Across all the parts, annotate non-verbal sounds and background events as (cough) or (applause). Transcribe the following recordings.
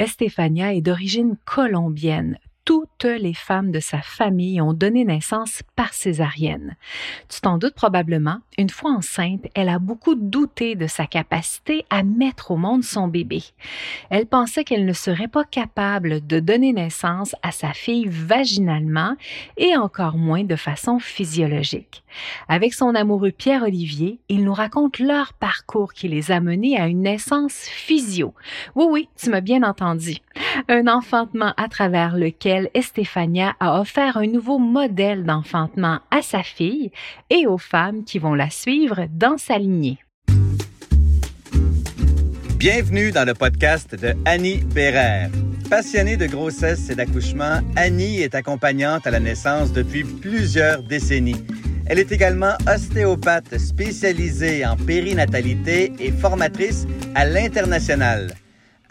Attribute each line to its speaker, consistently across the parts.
Speaker 1: Estefania est d'origine colombienne toutes les femmes de sa famille ont donné naissance par césarienne. Tu t'en doutes probablement, une fois enceinte, elle a beaucoup douté de sa capacité à mettre au monde son bébé. Elle pensait qu'elle ne serait pas capable de donner naissance à sa fille vaginalement et encore moins de façon physiologique. Avec son amoureux Pierre-Olivier, il nous raconte leur parcours qui les a menés à une naissance physio. Oui, oui, tu m'as bien entendu. Un enfantement à travers lequel Estefania a offert un nouveau modèle d'enfantement à sa fille et aux femmes qui vont la suivre dans sa lignée.
Speaker 2: Bienvenue dans le podcast de Annie Bérère. Passionnée de grossesse et d'accouchement, Annie est accompagnante à la naissance depuis plusieurs décennies. Elle est également ostéopathe spécialisée en périnatalité et formatrice à l'international.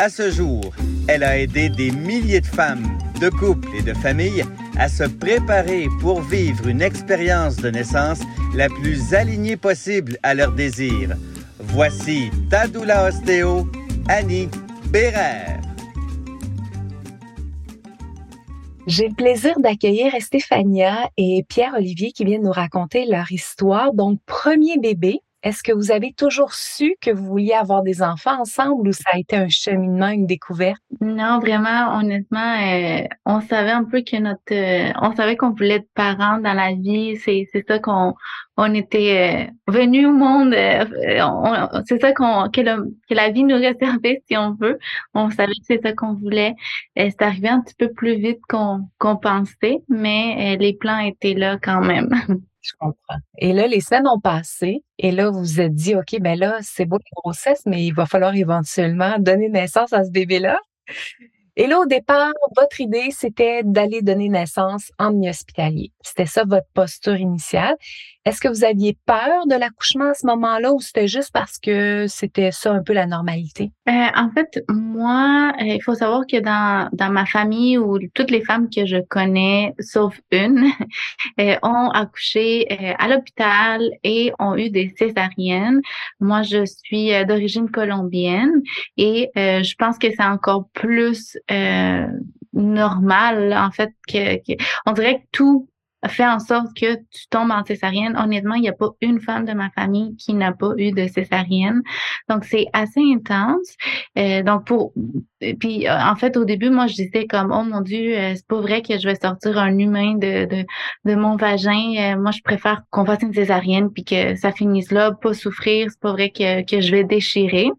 Speaker 2: À ce jour, elle a aidé des milliers de femmes de couples et de familles à se préparer pour vivre une expérience de naissance la plus alignée possible à leurs désirs. Voici Tadoula Ostéo, Annie Bérère.
Speaker 1: J'ai le plaisir d'accueillir Stéphania et Pierre-Olivier qui viennent nous raconter leur histoire. Donc, premier bébé, est-ce que vous avez toujours su que vous vouliez avoir des enfants ensemble ou ça a été un cheminement, une découverte?
Speaker 3: Non, vraiment, honnêtement, euh, on savait un peu que notre, euh, on savait qu'on voulait être parents dans la vie. C'est, c'est ça qu'on, on était euh, venu au monde. c'est ça qu'on, que, que, la vie nous réservait, si on veut. On savait que c'est ça qu'on voulait. c'est arrivé un petit peu plus vite qu'on, qu'on pensait, mais les plans étaient là quand même. (laughs)
Speaker 1: Je comprends. Et là, les semaines ont passé. Et là, vous vous êtes dit, OK, ben là, c'est beau la grossesse, mais il va falloir éventuellement (laughs) donner naissance à ce bébé-là. Et là, au départ, votre idée, c'était d'aller donner naissance en milieu hospitalier. C'était ça votre posture initiale. Est-ce que vous aviez peur de l'accouchement à ce moment-là ou c'était juste parce que c'était ça un peu la normalité?
Speaker 3: Euh, en fait, moi, euh, il faut savoir que dans, dans ma famille ou toutes les femmes que je connais, sauf une, (laughs) euh, ont accouché à l'hôpital et ont eu des césariennes. Moi, je suis d'origine colombienne et je pense que c'est encore plus normal, en fait, que, que on dirait que tout fait en sorte que tu tombes en césarienne. Honnêtement, il n'y a pas une femme de ma famille qui n'a pas eu de césarienne. Donc, c'est assez intense. Euh, donc, pour puis euh, en fait, au début, moi, je disais comme Oh mon Dieu, euh, c'est pas vrai que je vais sortir un humain de, de, de mon vagin. moi, je préfère qu'on fasse une césarienne puis que ça finisse là, pas souffrir. C'est pas vrai que, que je vais déchirer.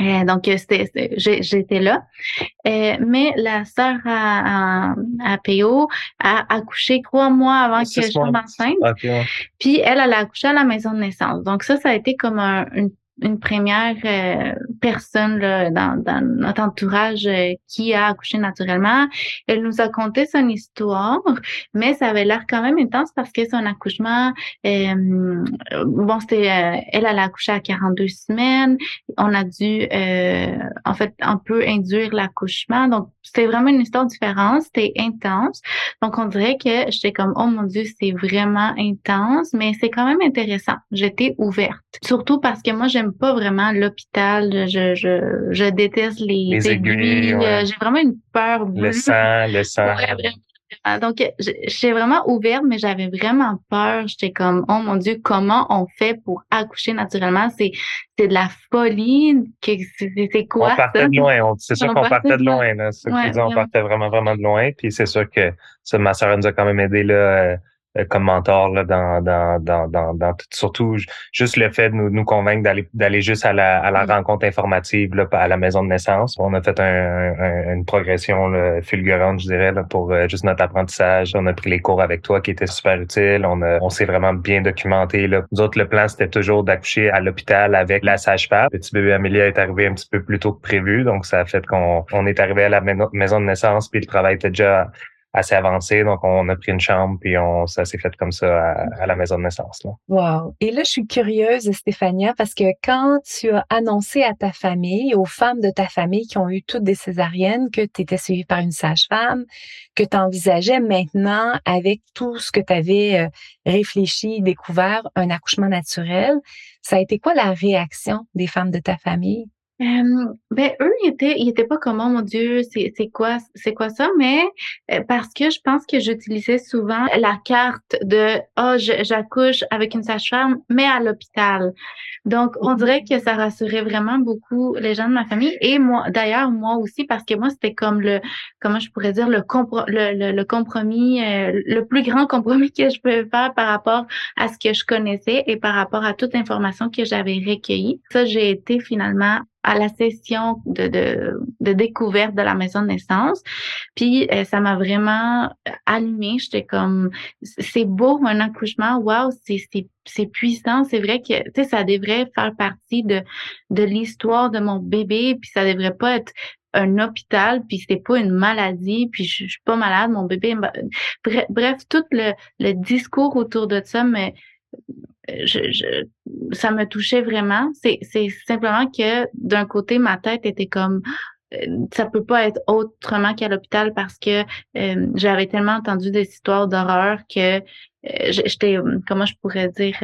Speaker 3: Euh, donc, c'était, j'étais là. Euh, mais la sœur à, à, PO a accouché trois mois avant que je tombe enceinte. Puis elle, elle a accouché à la maison de naissance. Donc ça, ça a été comme un, une une première euh, personne là, dans, notre entourage euh, qui a accouché naturellement. Elle nous a conté son histoire, mais ça avait l'air quand même intense parce que son accouchement, euh, bon, c'était, elle, elle a accouché à 42 semaines. On a dû, en fait, un peu induire l'accouchement. Donc, c'était vraiment une histoire différente. C'était intense. Donc, on dirait que j'étais comme, oh mon Dieu, c'est vraiment intense, mais c'est quand même intéressant. J'étais ouverte. Surtout parce que moi, j'aime pas vraiment l'hôpital. Je, je, je déteste les, aiguilles. Euh, j'ai vraiment une peur.
Speaker 4: Le sang, le sang.
Speaker 3: Donc, j'ai vraiment ouverte, mais j'avais vraiment peur. J'étais comme, oh mon Dieu, comment on fait pour accoucher naturellement? C'est, c'est de la folie. C'est quoi?
Speaker 4: On partait de loin. C'est sûr qu'on partait de loin. Là. on partait vraiment, vraiment de loin. Puis c'est sûr que ça, ma soeur nous a quand même aidé là, euh, comme mentor là, dans, dans, dans, dans, dans surtout juste le fait de nous, nous convaincre d'aller d'aller juste à la, à la mm. rencontre informative là, à la maison de naissance. On a fait un, une progression là, fulgurante, je dirais, là, pour euh, juste notre apprentissage. On a pris les cours avec toi qui étaient super utiles. On, a, on s'est vraiment bien documenté. Là. Nous autres, le plan, c'était toujours d'accoucher à l'hôpital avec la sage-femme. Petit bébé Amélie est arrivé un petit peu plus tôt que prévu, donc ça a fait qu'on on est arrivé à la maison de naissance, puis le travail était déjà assez avancé. Donc, on a pris une chambre, puis ça s'est fait comme ça à, la maison de naissance. Là.
Speaker 1: Wow. Et là, je suis curieuse, Stéphania, parce que quand tu as annoncé à ta famille, aux femmes de ta famille qui ont eu toutes des césariennes, que tu étais suivie par une sage-femme, que tu envisageais maintenant, avec tout ce que tu avais euh, réfléchi, découvert, un accouchement naturel, ça a été quoi la réaction des femmes de ta famille?
Speaker 3: Ben eux, ils étaient, ils étaient pas comme oh mon Dieu, c'est c'est quoi c'est quoi ça, mais euh, parce que je pense que j'utilisais souvent la carte de oh j'accouche avec une sage-femme, mais à l'hôpital. Donc on dirait que ça rassurait vraiment beaucoup les gens de ma famille et moi d'ailleurs moi aussi parce que moi c'était comme le comment je pourrais dire le le, le, compromis euh, le plus grand (laughs) compromis que je pouvais faire par rapport à ce que je connaissais et par rapport à toute l'information que j'avais recueillie. Ça j'ai été finalement à la session de, de, de, découverte de la maison de naissance. Puis euh, ça m'a vraiment allumé. J'étais comme, c'est beau un accouchement, waouh, c'est puissant. C'est vrai que tu sais, ça devrait faire partie de, de l'histoire de mon bébé. Puis ça devrait pas être un hôpital, puis c'est pas une maladie, puis je, suis pas malade, mon bébé. Bref, bref tout le, le discours autour de ça mais je, ça me touchait vraiment. C'est, simplement que d'un côté, ma tête était comme euh, ça peut pas être autrement qu'à l'hôpital parce que euh, j'avais tellement entendu des histoires d'horreur que euh, j'étais comment je pourrais dire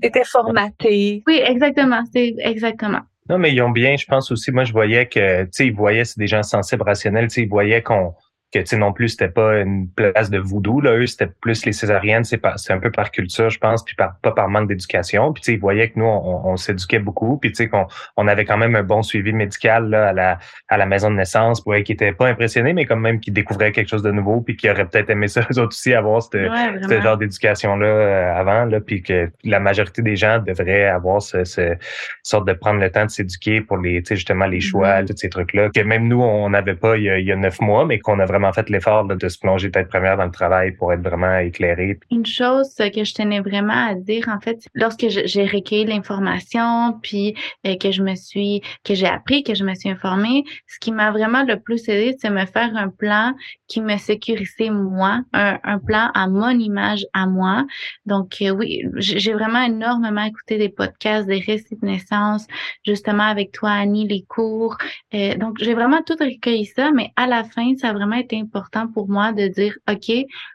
Speaker 1: T'étais formaté.
Speaker 3: Oui, exactement, c'est exactement.
Speaker 4: Non, mais ils ont bien, je pense aussi, moi je voyais que, tu sais, ils voyaient, c'est des gens sensibles, rationnels, tu sais, ils voyaient qu'on que tu sais non plus c'était pas une place de voodoo là. Eux c'était plus les césariennes c'est c'est un peu par culture je pense puis par, pas par manque d'éducation. Puis tu sais ils voyaient que nous on, on s'éduquait beaucoup. Puis tu sais qu'on on avait quand même un bon suivi médical là, à la à la maison de naissance pour qui était pas impressionné mais quand même qui découvrait quelque chose de nouveau puis qui aurait peut-être aimé ça (laughs) eux autres aussi avoir ce genre d'éducation là euh, avant là. Puis que la majorité des gens devraient avoir ce, ce sorte de prendre le temps de s'éduquer pour les tu sais justement les choix mm-hmm. tous ces trucs là que même nous on n'avait pas il y, a, il y a neuf mois mais qu'on a vraiment vraiment fait l'effort de se plonger tête première dans le travail pour être vraiment éclairé.
Speaker 3: Une chose que je tenais vraiment à dire, en fait, lorsque j'ai recueilli l'information, puis euh, que je me suis, que j'ai appris, que je me suis informée, ce qui m'a vraiment le plus aidé, c'est me faire un plan qui me sécurisait moi, un, plan à mon image, à moi. Donc euh, oui, j'ai vraiment énormément écouté des podcasts, des récits de naissance, justement avec toi, Annie, les cours. Euh, donc j'ai vraiment tout recueilli ça, mais à la fin, ça a vraiment été important pour moi de dire, OK,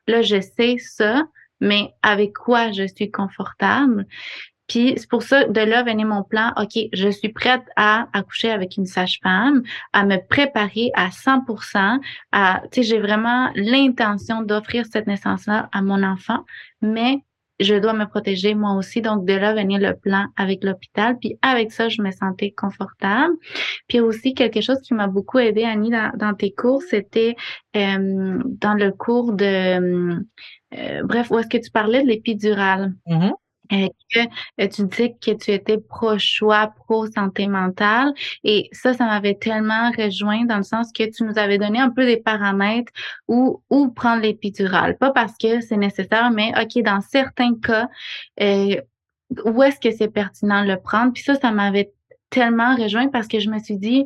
Speaker 3: là, je sais ça, mais avec quoi je suis confortable? Puis c'est pour ça, de là venait mon plan, OK, je suis prête à accoucher avec une sage-femme, à me préparer à 100%, à, tu sais, j'ai vraiment l'intention d'offrir cette naissance-là à mon enfant, mais je dois me protéger moi aussi. Donc, de là venir le plan avec l'hôpital. Puis avec ça, je me sentais confortable. Puis aussi, quelque chose qui m'a beaucoup aidé, Annie, dans, tes cours, c'était euh, dans le cours de... Euh, bref, où est-ce que tu parlais de l'épidurale? Que euh, tu dis que tu étais pro-choix, pro-santé mentale? Et ça, ça m'avait tellement rejoint dans le sens que tu nous avais donné un peu des paramètres où, où prendre l'épidurale. Pas parce que c'est nécessaire, mais OK, dans certains cas, euh, où est-ce que c'est pertinent de le prendre? Puis ça, ça m'avait tellement rejoint parce que je me suis dit,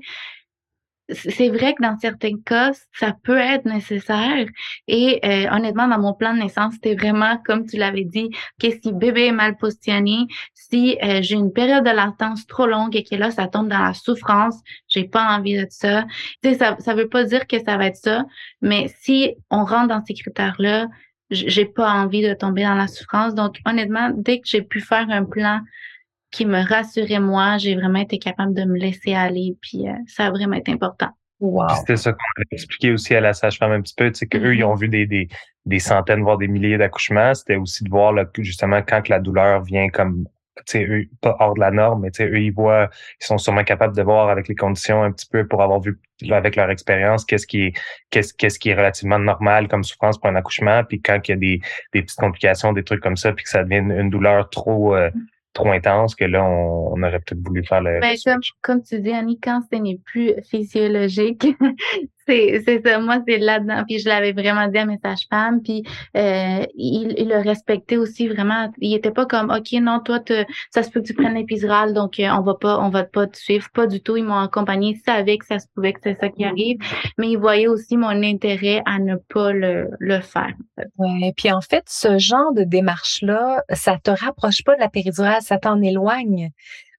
Speaker 3: c'est vrai que dans certains cas, ça peut être nécessaire. Et euh, honnêtement, dans mon plan de naissance, c'était vraiment, comme tu l'avais dit, que si bébé est mal positionné, si euh, j'ai une période de latence trop longue et que là, ça tombe dans la souffrance, j'ai pas envie de ça. Tu sais, ça, ça veut pas dire que ça va être ça, mais si on rentre dans ces critères-là, j'ai pas envie de tomber dans la souffrance. Donc, honnêtement, dès que j'ai pu faire un plan qui me rassurait moi. J'ai vraiment été capable de me laisser aller, puis euh, ça a vraiment été important.
Speaker 4: Wow. C'était ça qu'on a expliqué aussi à la sage-femme un petit peu, tu sais, qu'eux, ils mm-hmm. ont vu des, des, des centaines, voire des milliers d'accouchements. C'était aussi de voir, là, justement, quand la douleur vient comme, tu sais, eux, pas hors de la norme, mais tu sais, eux, ils voient, ils sont sûrement capables de voir avec les conditions un petit peu pour avoir vu, avec leur expérience, qu'est-ce qui est, qu'est-ce, qu'est-ce qui est relativement normal comme souffrance pour un accouchement, puis quand il y a des, des petites complications, des trucs comme ça, puis que ça devient une, douleur trop, euh, mm trop intense que là, on, aurait peut-être voulu faire le.
Speaker 3: Ben, comme, comme, tu dis, Annie, quand ce n'est plus physiologique, (laughs) c'est ça. Moi, c'est là-dedans. Puis je l'avais vraiment dit à mes sages-femmes. Puis euh, il, il, le respectait aussi vraiment. Il était pas comme OK, non, toi, ça se peut que tu prennes l'épidural, donc euh, on va pas, on va pas te suivre. Pas du tout. Ils m'ont accompagné. Ils savaient que ça se pouvait que c'est ça qui arrive. Mais ils voyaient aussi mon intérêt à ne pas le, le faire.
Speaker 1: Ouais. Puis en fait, ce genre de démarche-là, ça te rapproche pas de la péridurale, ça t'en éloigne.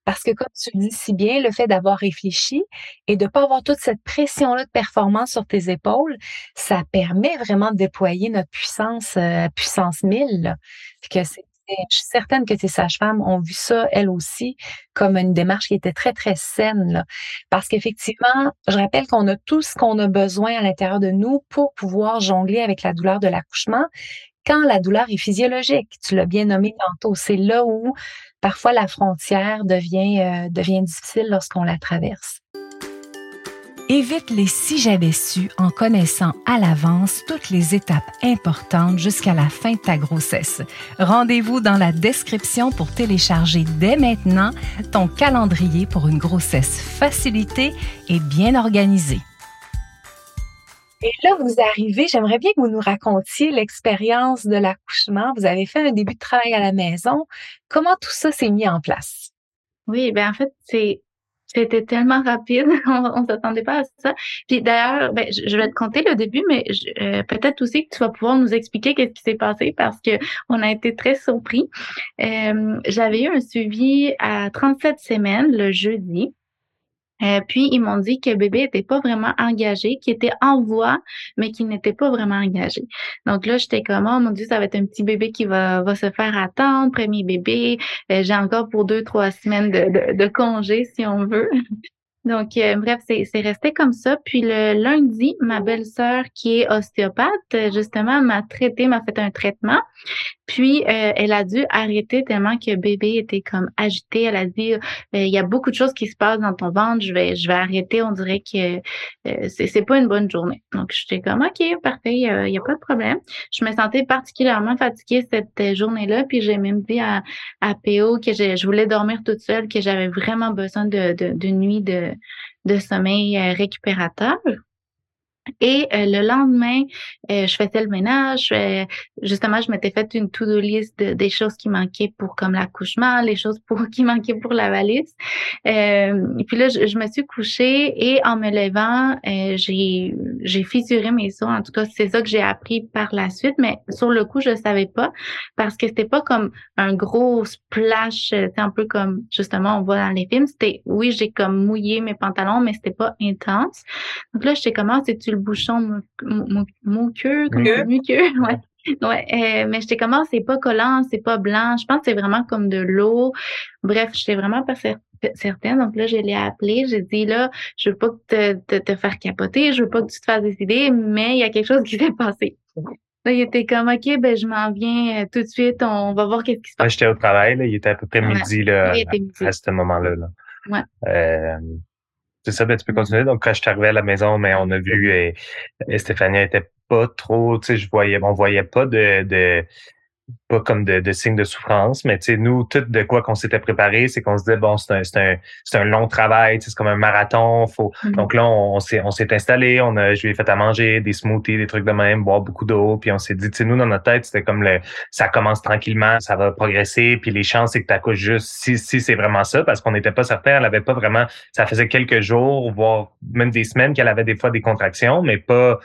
Speaker 1: Parce que comme tu dis si bien, le fait d'avoir réfléchi et de ne pas avoir toute cette pression-là de performance sur tes épaules, ça permet vraiment de déployer notre puissance, euh, puissance 1000. Que c'est je suis certaine que tes sages-femmes ont vu ça, elles aussi, comme une démarche qui était très, très saine. Là. Parce qu'effectivement, je rappelle qu'on a tout ce qu'on a besoin à l'intérieur de nous pour pouvoir jongler avec la douleur de l'accouchement quand la douleur est physiologique. Tu l'as bien nommé tantôt. C'est là où parfois la frontière devient, euh, devient difficile lorsqu'on la traverse. Évite les si j'avais su en connaissant à l'avance toutes les étapes importantes jusqu'à la fin de ta grossesse. Rendez-vous dans la description pour télécharger dès maintenant ton calendrier pour une grossesse facilitée et bien organisée. Et là, vous arrivez, j'aimerais bien que vous nous racontiez l'expérience de l'accouchement. Vous avez fait un début de travail à la maison. Comment tout ça s'est mis en place?
Speaker 3: Oui, ben en fait, c'est c'était tellement rapide, (laughs) on, ne s'attendait pas à ça. Puis d'ailleurs, ben, je, vais te compter le début, mais euh, peut-être aussi que tu vas pouvoir nous expliquer qu'est-ce qui s'est passé parce que on a été très surpris. Euh, J'avais eu un suivi à 37 semaines le jeudi. Euh, puis ils m'ont dit que bébé était pas vraiment engagé, qu'il était en voie, mais qu'il n'était pas vraiment engagé. Donc là, j'étais comme oh mon dieu, ça va être un petit bébé qui va, va se faire attendre, premier bébé. Euh, j'ai encore pour deux trois semaines de, de, de congé si on veut. (laughs) Donc, euh, bref, c'est resté comme ça. Puis le lundi, ma belle-sœur, qui est ostéopathe, justement, m'a traité, m'a fait un traitement. Puis, euh, elle a dû arrêter tellement que bébé était comme agité. Elle a dit, euh, il y a beaucoup de choses qui se passent dans ton ventre. Je vais, je vais arrêter. On dirait que euh, c'est pas une bonne journée. Donc, j'étais comme, OK, parfait, il n'y a, pas de problème. Je me sentais particulièrement fatiguée cette journée-là. Puis, j'ai même dit à, PO que je voulais dormir toute seule, que j'avais vraiment besoin de, de, de nuit de, de sommeil récupérateur. Et euh, le lendemain, euh, je faisais le ménage. justement, je m'étais fait une to-do list des choses qui manquaient pour comme l'accouchement, les choses pour (laughs) qui manquaient pour la valise. Euh, et puis là, je, me suis couchée et en me levant, j'ai fissuré mes os. En tout cas, c'est ça que j'ai appris par la suite. Mais sur le coup, je savais pas parce que c'était pas comme un gros splash, c'est un peu comme justement on voit dans les films. C'était oui, j'ai comme mouillé mes pantalons, mais c'était pas intense. Donc là, j'étais comment, c'est-tu le bouchon muqueux, muqueux, ouais. Ouais, euh, mais j'étais comment, c'est pas collant, c'est pas blanc. Je pense que c'est vraiment comme de l'eau. Bref, j'étais vraiment pas certaine. Donc là, je l'ai appelé. J'ai dit là, je veux pas te, te, te, faire capoter, je veux pas que tu te fasses décider, mais il y a quelque chose qui s'est passé. Là, il était comme OK, ben je m'en viens euh, tout de suite, on va voir qu'est-ce qui se passe.
Speaker 4: J'étais au travail, là, il était à peu près midi, là, à, ce moment-là. Là.
Speaker 3: Ouais.
Speaker 4: Euh, c'est ça, ben, tu peux continuer. Donc, quand je suis arrivé à la maison, mais on a vu et, et Stéphanie était pas trop, tu sais, je voyais, on voyait pas de, de pas comme de, de signe de souffrance, mais tu sais, nous, tout de quoi qu'on s'était préparé, c'est qu'on se disait, bon, c'est un, c'est un, c'est un long travail, c'est comme un marathon. Faut... Mm-hmm. Donc là, on, s'est, on s'est installé, on a, je lui ai fait à manger des smoothies, des trucs de même, boire beaucoup d'eau, puis on s'est dit, tu sais, nous, dans notre tête, c'était comme le, ça commence tranquillement, ça va progresser, puis les chances, c'est que tu accouches juste si, si c'est vraiment ça, parce qu'on n'était pas certain, elle avait pas vraiment, ça faisait quelques jours, voire même des semaines qu'elle avait des fois des contractions, mais pas,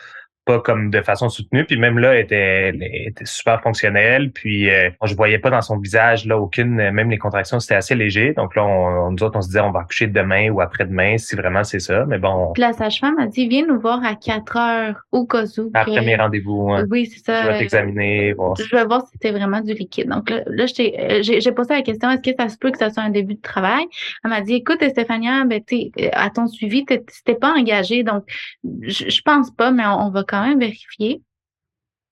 Speaker 4: pas comme de façon soutenue. Puis même là, elle était, était super fonctionnelle. Puis euh, je voyais pas dans son visage là aucune, même les contractions, c'était assez léger. Donc là, on, nous autres, on se disait on va accoucher demain ou après-demain si vraiment c'est ça. Mais bon.
Speaker 3: Puis la sage-femme a dit viens nous voir à 4 heures au cas où.
Speaker 4: Après mes rendez-vous. Hein.
Speaker 3: Oui, c'est ça.
Speaker 4: Je vais t'examiner. Voir.
Speaker 3: Je vais voir si c'était vraiment du liquide. Donc là, là euh, j'ai posé la question est-ce que ça se peut que ça soit un début de travail? Elle m'a dit écoute Stéphania, ben, à ton suivi, t'étais pas engagé. Donc je, je pense pas, mais on, on va quand même vérifier.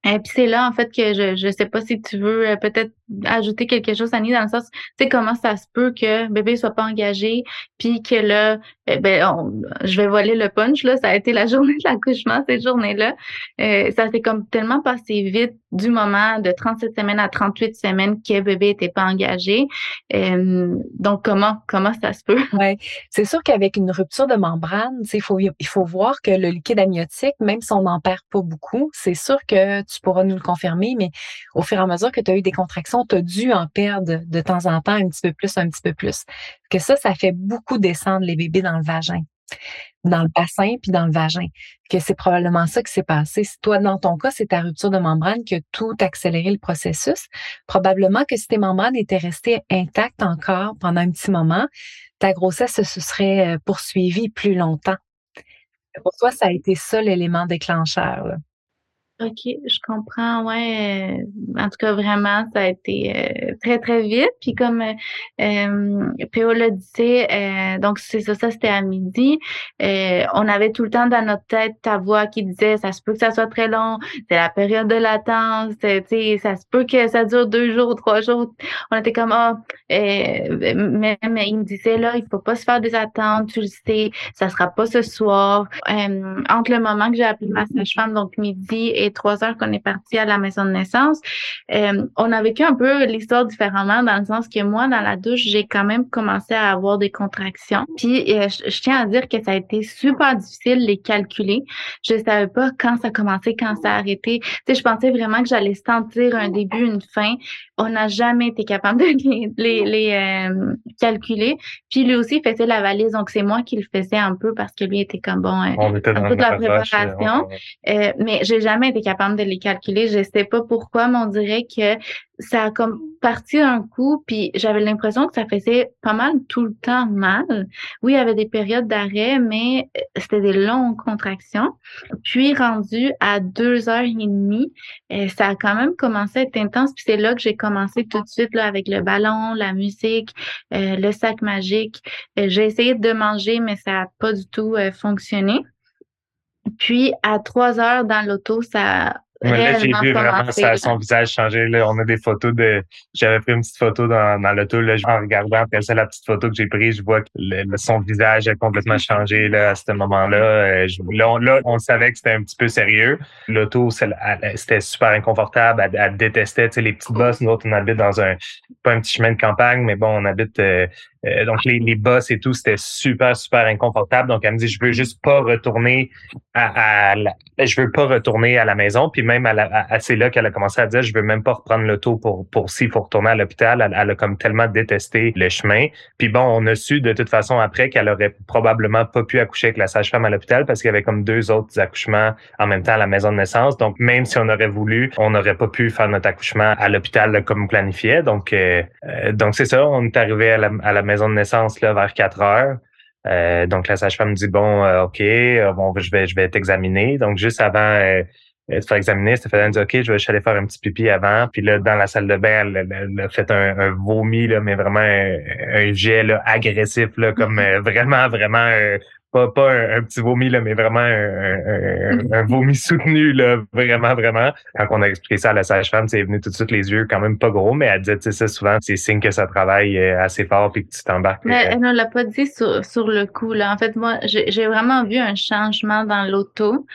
Speaker 3: Et puis c'est là en fait que je je sais pas si tu veux euh, peut-être ajouter quelque chose Annie dans le sens tu sais comment ça se peut que bébé soit pas engagé puis que là eh ben je vais voler le punch là ça a été la (laughs) journée de l'accouchement cette journée-là. Euh, ça s'est comme tellement passé vite du moment de 37 semaines à 38 semaines que bébé était pas engagé. Euh, donc comment comment ça se peut? (laughs)
Speaker 1: Ouais, c'est sûr qu'avec une rupture de membrane, il faut il faut voir que le liquide amniotique même si on n'en perd pas beaucoup, c'est sûr que tu pourras nous le confirmer, mais au fur et à mesure que tu as eu des contractions, tu as dû en perdre de temps en temps un petit peu plus, un petit peu plus. Que ça, ça fait beaucoup descendre les bébés dans le vagin dans le bassin puis dans le vagin. Que c'est probablement ça qui s'est passé. Si toi, dans ton cas, c'est ta rupture de membrane qui a tout accéléré le processus. Probablement que si tes membranes étaient restées intactes encore pendant un petit moment, ta grossesse se serait euh, poursuivie plus longtemps. Pour toi, ça a été ça l'élément déclencheur.
Speaker 3: OK, je comprends, ouais. En tout cas, vraiment, ça a été euh, très, très vite. Puis comme euh, euh PO l'a dit, euh, donc c'est ça, ça c'était à midi. on avait tout le temps dans notre tête ta voix qui disait ça se peut que ça soit très long, c'est la période de latence, ça se peut que ça dure deux jours, trois jours. On était comme ah, mais, mais il me disait là, il faut pas se faire des attentes, tu le sais, ça sera pas ce soir. entre le moment que j'ai appelé ma sage-femme, donc midi et trois heures qu'on est parti à la maison de naissance, euh, on a vécu un peu l'histoire différemment dans le sens que moi, dans la douche, j'ai quand même commencé à avoir des contractions. Puis euh, je, tiens à dire que ça a été super difficile les calculer. Je savais pas quand ça commençait, quand ça a arrêté. Tu sais, je pensais vraiment que j'allais sentir un début, une fin. On n'a jamais été capable de les, les, euh, calculer. Puis lui aussi faisait la valise, donc c'est moi qui le faisais un peu parce que lui était comme bon,
Speaker 4: on était peu de la
Speaker 3: préparation. mais j'ai jamais été capable de les calculer. Je sais pas pourquoi, mais on dirait que ça a comme parti un coup, puis j'avais l'impression que ça faisait pas mal tout le temps mal. Oui, il y avait des périodes d'arrêt, mais euh, c'était des longues contractions. Puis rendu à deux heures et demie, euh, ça a quand même commencé à être intense. Puis c'est là que j'ai commencé tout de suite là, avec le ballon, la musique, euh, le sac magique. j'ai essayé de manger, mais ça n'a pas du tout fonctionné. Puis à trois heures dans l'auto, ça
Speaker 4: là, j'ai vu vraiment son visage changer. Là. On a des photos de. J'avais pris une petite photo dans, dans l'auto. Là, en regardant après ça, la petite photo que j'ai prise, je vois que son visage a complètement changé là, à ce moment-là. Euh, là, on, là, on savait que c'était un petit peu sérieux. L'auto, c'était super inconfortable. Elle, détestait les petites bosses. Nous autres, on habite dans un pas un petit chemin de campagne, mais bon, on habite euh, euh, donc les, les bosses et tout, c'était super, super inconfortable. Donc elle me dit, je veux juste pas retourner à, à je veux pas retourner à la maison. Puis même à, la, c'est là qu'elle a commencé à dire, je veux même pas reprendre l'auto pour pour s'il faut retourner à l'hôpital. Elle, a comme tellement détesté le chemin. Puis bon, on a su de toute façon après qu'elle aurait probablement pas pu accoucher avec la sage-femme à l'hôpital parce qu'il y avait comme deux autres accouchements en même temps à la maison de naissance. Donc même si on aurait voulu, on n'aurait pas pu faire notre accouchement à l'hôpital comme planifié. Donc euh, euh, donc c'est ça, on est arrivé à la, à la maison de naissance là, vers 4 heures. Euh, donc la sage-femme me dit bon, euh, ok, euh, bon, je vais je vais t'examiner. Donc juste avant de faire examiner, Stéphanie me dit ok, je vais aller faire un petit pipi avant. Puis là dans la salle de bain, elle, a fait un, vomi là, mais vraiment un, jet là, agressif là, comme (laughs) vraiment vraiment pas, pas un, petit vomi, là, mais vraiment un, (laughs) un, vomi soutenu, là, vraiment, vraiment. Quand on a expliqué ça à la sage-femme, c'est venu tout de suite les yeux quand même pas gros, mais elle disait, tu sais, ça, souvent, c'est signe que ça travaille euh, assez fort puis que tu t'embarques.
Speaker 3: Mais elle ne l'a pas dit sur, sur le coup, là. En fait, moi, j'ai vraiment vu un changement dans l'auto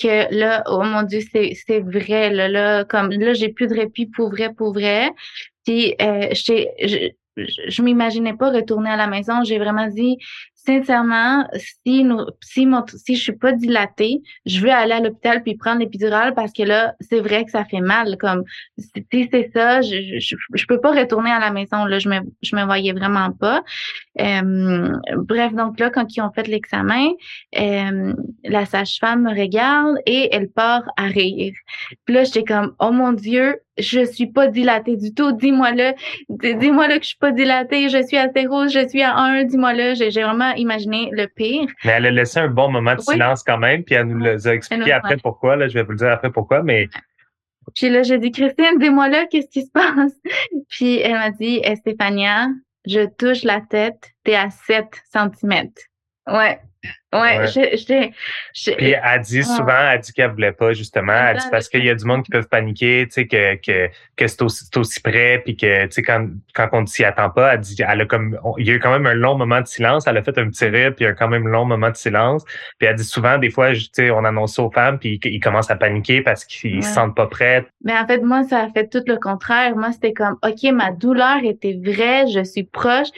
Speaker 3: que là, oh mon Dieu, c'est vrai, là, là, comme là, j'ai plus de répit pour vrai, pour vrai. Puis, euh, je, je m'imaginais pas retourner à la maison. J'ai vraiment dit, sincèrement, si nous, si mon, si je suis pas dilatée, je veux aller à l'hôpital puis prendre l'épidurale parce que là, c'est vrai que ça fait mal. Comme si c'est ça, je, je, je, peux pas retourner à la maison. Là, je me, je me voyais vraiment pas. Euh, bref, donc là, quand ils ont fait l'examen, euh, la sage-femme me regarde et elle part à rire. Puis là, j'étais comme, oh mon Dieu, je suis pas dilatée du tout. Dis-moi-le. Dis-moi le que je suis pas dilatée. Je suis à zéro, je suis à un. Dis-moi-le. J'ai vraiment imaginé le pire.
Speaker 4: Mais elle a laissé un bon moment de silence quand même, puis elle nous a expliqué après pourquoi. Là, je vais vous le dire après pourquoi, mais.
Speaker 3: Puis là, j'ai dit, Christine, dis-moi-le, qu'est-ce qui se (laughs) passe? Puis elle m'a dit, Stéphania, je touche la tête, t'es à 7 cm. Ouais. Ouais, j'ai.
Speaker 4: Puis elle dit souvent, elle dit qu'elle voulait pas, justement. Elle dit parce qu'il y a du monde qui peuvent paniquer, tu sais, que, que, que c'est aussi, aussi, près, puis que, tu sais, quand, quand on ne s'y attend pas, elle dit, elle a comme, il y a eu quand même un long moment de silence. Elle a fait un petit rire, puis il y a eu quand même un long moment de silence. Puis elle dit souvent, des fois, tu sais, on annonce aux femmes, puis ils, commencent à paniquer parce qu'ils se sentent pas prêts.
Speaker 3: Mais en fait, moi, ça a fait tout le contraire. Moi, c'était comme, OK, ma douleur était vraie, je suis proche.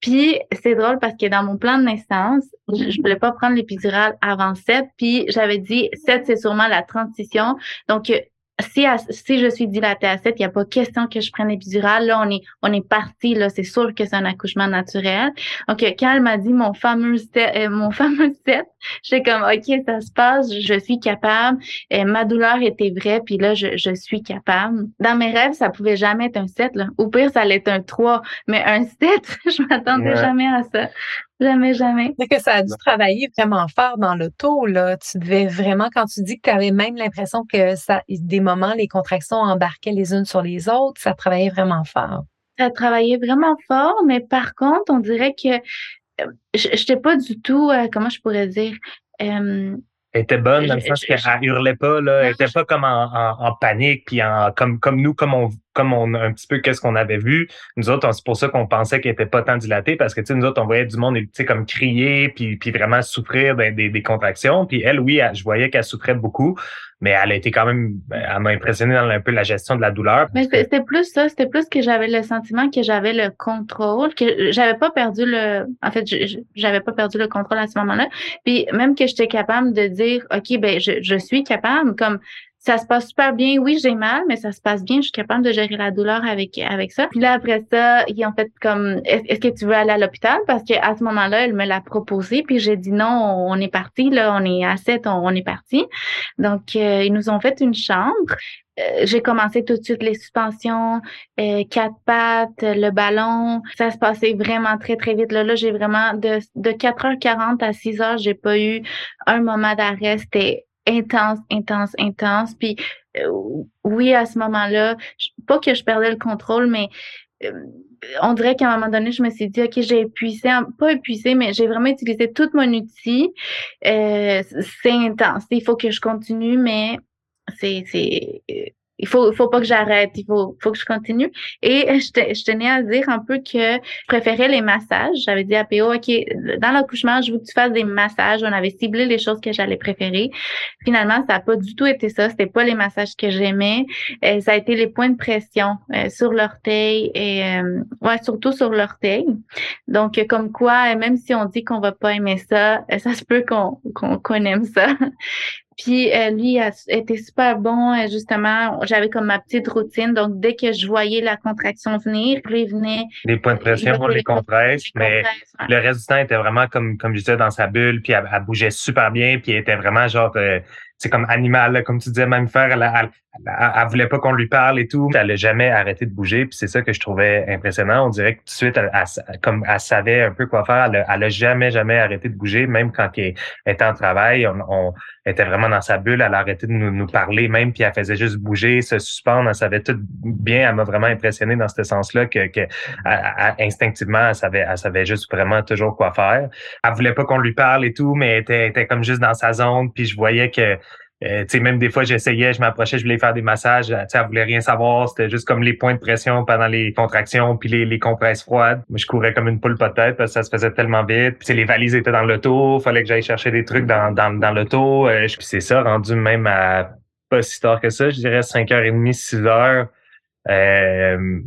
Speaker 3: Puis c'est drôle parce que dans mon plan de naissance, je, je voulais pas prendre l'épidurale avant 7, puis j'avais dit 7, c'est sûrement la transition. Donc, si, si je suis dilatée à 7, il n'y a pas question que je prenne l'épidurale. Là, on est, on est parti. Là, c'est sûr que c'est un accouchement naturel. Donc, quand elle m'a dit mon fameux 7, euh, mon (laughs) fameux 7, j'étais comme, OK, ça se passe, je suis capable. Et ma douleur était vraie, puis là, je, je suis capable. Dans mes rêves, ça pouvait jamais être un 7. Là. Au pire, ça allait être un 3, mais un 7, (laughs) je m'attendais jamais à ça. Jamais, jamais.
Speaker 1: C'est que ça a dû travailler vraiment fort dans l'auto, là. Tu devais vraiment, quand tu dis que tu avais même l'impression que ça, des moments, les contractions embarquaient les unes sur les autres, ça travaillait vraiment fort.
Speaker 3: Ça travaillait vraiment fort, mais par contre, on dirait que euh, je n'étais pas du tout, euh, comment je pourrais dire,
Speaker 4: euh, elle était bonne dans le sens qu'elle hurlait pas, là. Elle était pas comme en, en, panique, puis en, comme, comme nous, comme on, comme on un petit peu qu'est-ce qu'on avait vu. Nous autres, c'est pour ça qu'on pensait qu'elle était pas tant dilatée, parce que, tu sais, nous autres, on voyait du monde, tu sais, comme crier, puis, puis vraiment souffrir des, des, contractions. Puis elle, oui, je voyais qu'elle souffrait beaucoup, mais elle a été quand même, elle m'a impressionné dans un peu la gestion de la douleur.
Speaker 3: Mais c'était plus ça, c'était plus que j'avais le sentiment que j'avais le contrôle, que j'avais pas perdu le, en fait, j'avais pas perdu le contrôle à ce moment-là. Puis même que j'étais capable de dire, OK, ben, je, je suis capable, comme, ça se passe super bien. Oui, j'ai mal, mais ça se passe bien. Je suis capable de gérer la douleur avec avec ça. Puis là après ça, ils ont fait comme est-ce que tu veux aller à l'hôpital? Parce qu'à ce moment-là, elle me l'a proposé. Puis j'ai dit non, on est parti là, on est à 7, on, est parti. Donc euh, ils nous ont fait une chambre. Euh, j'ai commencé tout de suite les suspensions, euh, quatre pattes, le ballon. Ça se passait vraiment très, très vite. Là, là j'ai vraiment de, de 4h40 à 6h, j'ai pas eu un moment d'arrêt. C'était intense, intense, intense. Puis euh, oui, à ce moment-là, pas que je perdais le contrôle, mais euh, on dirait qu'à un moment donné, je me suis dit, OK, j'ai épuisé, pas épuisé, mais j'ai vraiment utilisé tout mon outil. Euh, c'est intense. Il faut que je continue, mais c'est il faut, faut pas que j'arrête, il faut, faut que je continue. Et (laughs) je, je, tenais à dire un peu que je préférais les massages. J'avais dit à PO, OK, dans l'accouchement, je veux que tu fasses des massages. On avait ciblé les choses que j'allais préférer. Finalement, ça n'a pas du tout été ça. C'était pas les massages que j'aimais. Euh, ça a été les points de pression euh, sur l'orteil et euh, ouais, surtout sur l'orteil. Donc, comme quoi, même si on dit qu'on va pas aimer ça, ça se peut qu'on qu'on aime ça. (laughs) Puis euh, lui a été super bon. Euh, justement, j'avais comme ma petite routine. Donc, dès que je voyais la contraction venir, lui venait.
Speaker 4: Les points de pression, on les compresse, mais le reste du temps était vraiment comme, comme je disais, dans sa bulle, puis elle, bougeait super bien, puis elle était vraiment genre euh, c'est comme animal, comme tu disais, même faire, elle, elle, elle, voulait pas qu'on lui parle et tout. Elle n'a jamais arrêté de bouger, puis c'est ça que je trouvais impressionnant. On dirait que tout de suite, elle, comme elle savait un peu quoi faire, elle, elle a jamais, jamais arrêté de bouger, même quand elle était en travail. On, était vraiment dans sa bulle, elle a arrêté de nous, nous, parler même, puis elle faisait juste bouger, se suspendre. Elle savait tout bien. Elle m'a vraiment impressionné dans ce sens-là que, que instinctivement, elle savait, elle savait juste vraiment toujours quoi faire. Elle voulait pas qu'on lui parle et tout, mais elle était, était comme juste dans sa zone. Puis je voyais que euh, même des fois, j'essayais, je m'approchais, je voulais faire des massages. Euh, elle voulait rien savoir. C'était juste comme les points de pression pendant les contractions, puis les, les compresses froides. Moi, je courais comme une poule tête parce que ça se faisait tellement vite. Puis les valises étaient dans l'auto. Fallait que j'aille chercher des trucs dans, dans, dans l'auto. Euh, puis c'est ça, rendu même à pas si tard que ça. Je dirais 5h30, 6h. Euh,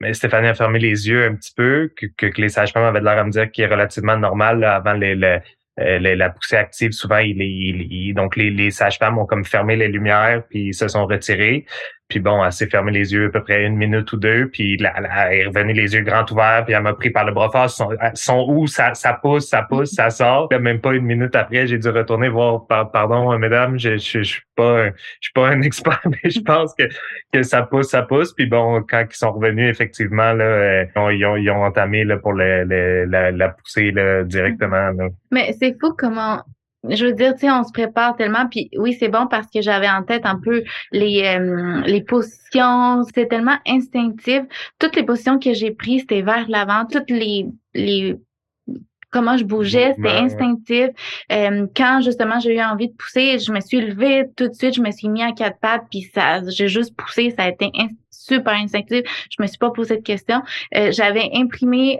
Speaker 4: mais Stéphanie a fermé les yeux un petit peu, que, que, les sages-femmes avaient l'air à me dire qu'il est relativement normal avant les, les euh, la, poussée active, souvent, il, il, donc les, les sages-femmes ont comme fermé les lumières, puis se sont retirés. Puis bon, elle s'est fermé les yeux à peu près une minute ou deux, puis elle, est revenue les yeux grands ouverts, puis elle m'a pris par le bras fort. Son, son où ça, pousse, ça pousse, ça sort. Même pas une minute après, j'ai dû retourner voir. Pardon, mesdames, je, suis pas, je suis pas un (laughs) expert, mais je pense que, ça pousse, ça pousse. Puis bon, quand ils sont revenus, effectivement, là, euh, ils, ont, entamé là, pour la, là, directement. Là.
Speaker 3: Mais c'est fou comment je veux dire, tu sais, on se prépare tellement. Puis oui, c'est bon parce que j'avais en tête un peu les, euh, les positions. C'était tellement instinctif. Toutes les positions que j'ai prises, c'était vers l'avant. Toutes les, les comment je bougeais, c'était instinctif. Euh, quand justement j'ai eu envie de pousser, je me suis levée tout de suite, je me suis mis à quatre pattes, puis ça, j'ai juste poussé, ça a été super instinctif. Je me suis pas posé de questions. Euh, j'avais imprimé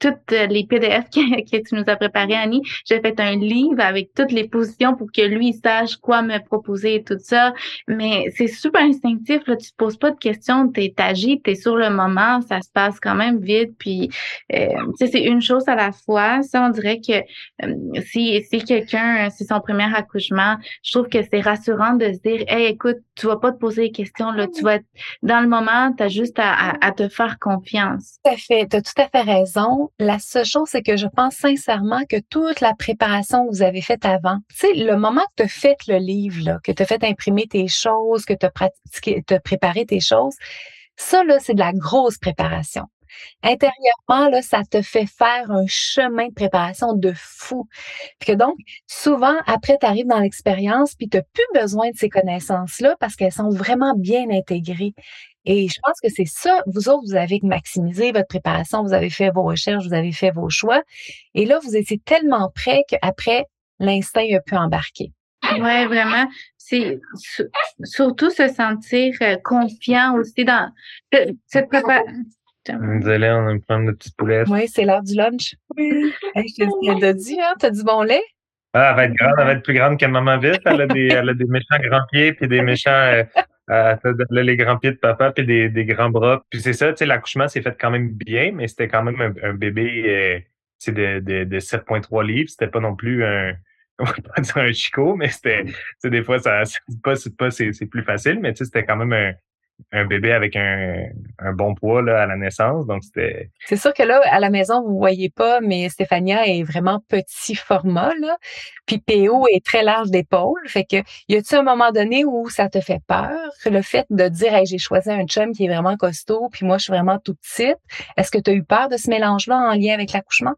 Speaker 3: toutes les PDF (laughs) que, tu nous as préparés, Annie. J'ai fait un livre avec toutes les positions pour que lui sache quoi me proposer et tout ça. Mais c'est super instinctif. Là, tu te poses pas de questions, tu agi, tu es sur le moment, ça se passe quand même vite. Puis, euh, c'est une chose à la fois. Ça, on dirait que euh, si, si quelqu'un, c'est son premier accouchement, je trouve que c'est rassurant de se dire, hey, écoute, tu vas pas te poser des questions. Là, tu vas être dans le moment, tu as juste à, à, te faire confiance.
Speaker 1: Tout à fait. Tu as tout à fait raison. La seule chose, c'est que je pense sincèrement que toute la préparation que vous avez faite avant, tu sais, le moment que tu as fait le livre, que tu as fait imprimer tes choses, que tu as préparé tes choses, ça, là, c'est de la grosse préparation. intérieurement, là, ça te fait faire un chemin de préparation de fou. Puis que donc, souvent, après, tu arrives dans l'expérience, puis tu n'as plus besoin de ces connaissances-là parce qu'elles sont vraiment bien intégrées. Et je pense que c'est ça, vous autres, vous avez maximisé votre préparation, vous avez fait vos recherches, vous avez fait vos choix. Et là, vous étiez tellement prêt qu'après, l'instinct a pu embarquer.
Speaker 3: Oui, vraiment. C'est surtout se sentir euh, confiant aussi dans cette préparation.
Speaker 4: Désolé, on a problème de petite poulette.
Speaker 1: Oui, c'est l'heure du lunch. Oui. je t'ai dit, hein, t'as du bon lait?
Speaker 4: Ah, elle va être grande, elle va être plus grande que maman vite. Elle a des, elle a des méchants grands pieds puis des méchants, euh, euh, les grands pieds de papa puis des, des grands bras. Puis c'est ça, tu sais, l'accouchement s'est fait quand même bien, mais c'était quand même un, bébé, c'est de, de, de 7,3 livres. C'était pas non plus un, (laughs) on va pas dire un chicot, mais c'était, des fois, ça, c'est pas, pas, c'est, plus facile, mais c'était quand même un, un bébé avec un, un, bon poids là, à la naissance. Donc, c'était.
Speaker 1: C'est sûr que là, à la maison, vous ne voyez pas, mais Stéphania est vraiment petit format. Là. Puis PO est très large d'épaule. Fait que y a-t-il un moment donné où ça te fait peur? Le fait de dire hey, j'ai choisi un chum qui est vraiment costaud, puis moi, je suis vraiment tout petite? Est-ce que tu as eu peur de ce mélange-là en lien avec l'accouchement?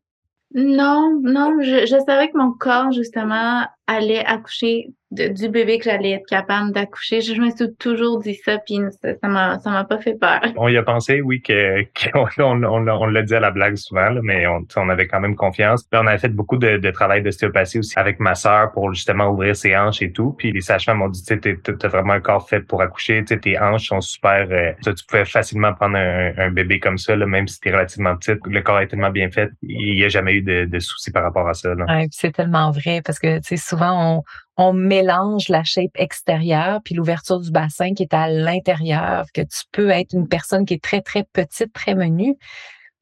Speaker 3: Non, non, je, je savais que mon corps, justement, allait accoucher du bébé que j'allais être capable d'accoucher. Je, me suis toujours dit ça, puis ça m'a ça m'a pas fait peur.
Speaker 4: On y a pensé, oui, que (laughs) qu'on on, on, l'a dit à la blague souvent, mais on, on avait quand même confiance. Puis on avait fait beaucoup de, de travail d'ostéopathie aussi avec ma sœur pour justement ouvrir ses hanches et tout. Puis les sages-femmes m'ont dit, tu as vraiment un corps fait pour accoucher, tes hanches sont super. Euh, tu pouvais facilement prendre un, bébé comme ça, là, même si tu es relativement petite. Le corps est tellement bien fait, il n'y a jamais eu de, de soucis par rapport à ça.
Speaker 1: Ouais, c'est tellement vrai parce que tu sais souvent on, on mélange la shape extérieure puis l'ouverture du bassin qui est à l'intérieur, que tu peux être une personne qui est très, très petite, très menue,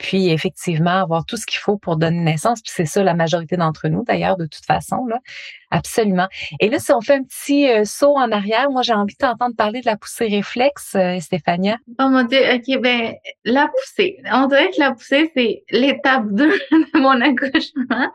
Speaker 1: puis effectivement avoir tout ce qu'il faut pour donner naissance. Puis c'est ça la majorité d'entre nous d'ailleurs de toute façon là, absolument. Et là si on fait un petit euh, saut en arrière, moi j'ai envie de t'entendre parler de la poussée réflexe, euh, Stéphania.
Speaker 3: Oh mon dieu, ok ben la poussée. On dirait que la poussée c'est l'étape 2 (laughs) de mon accouchement.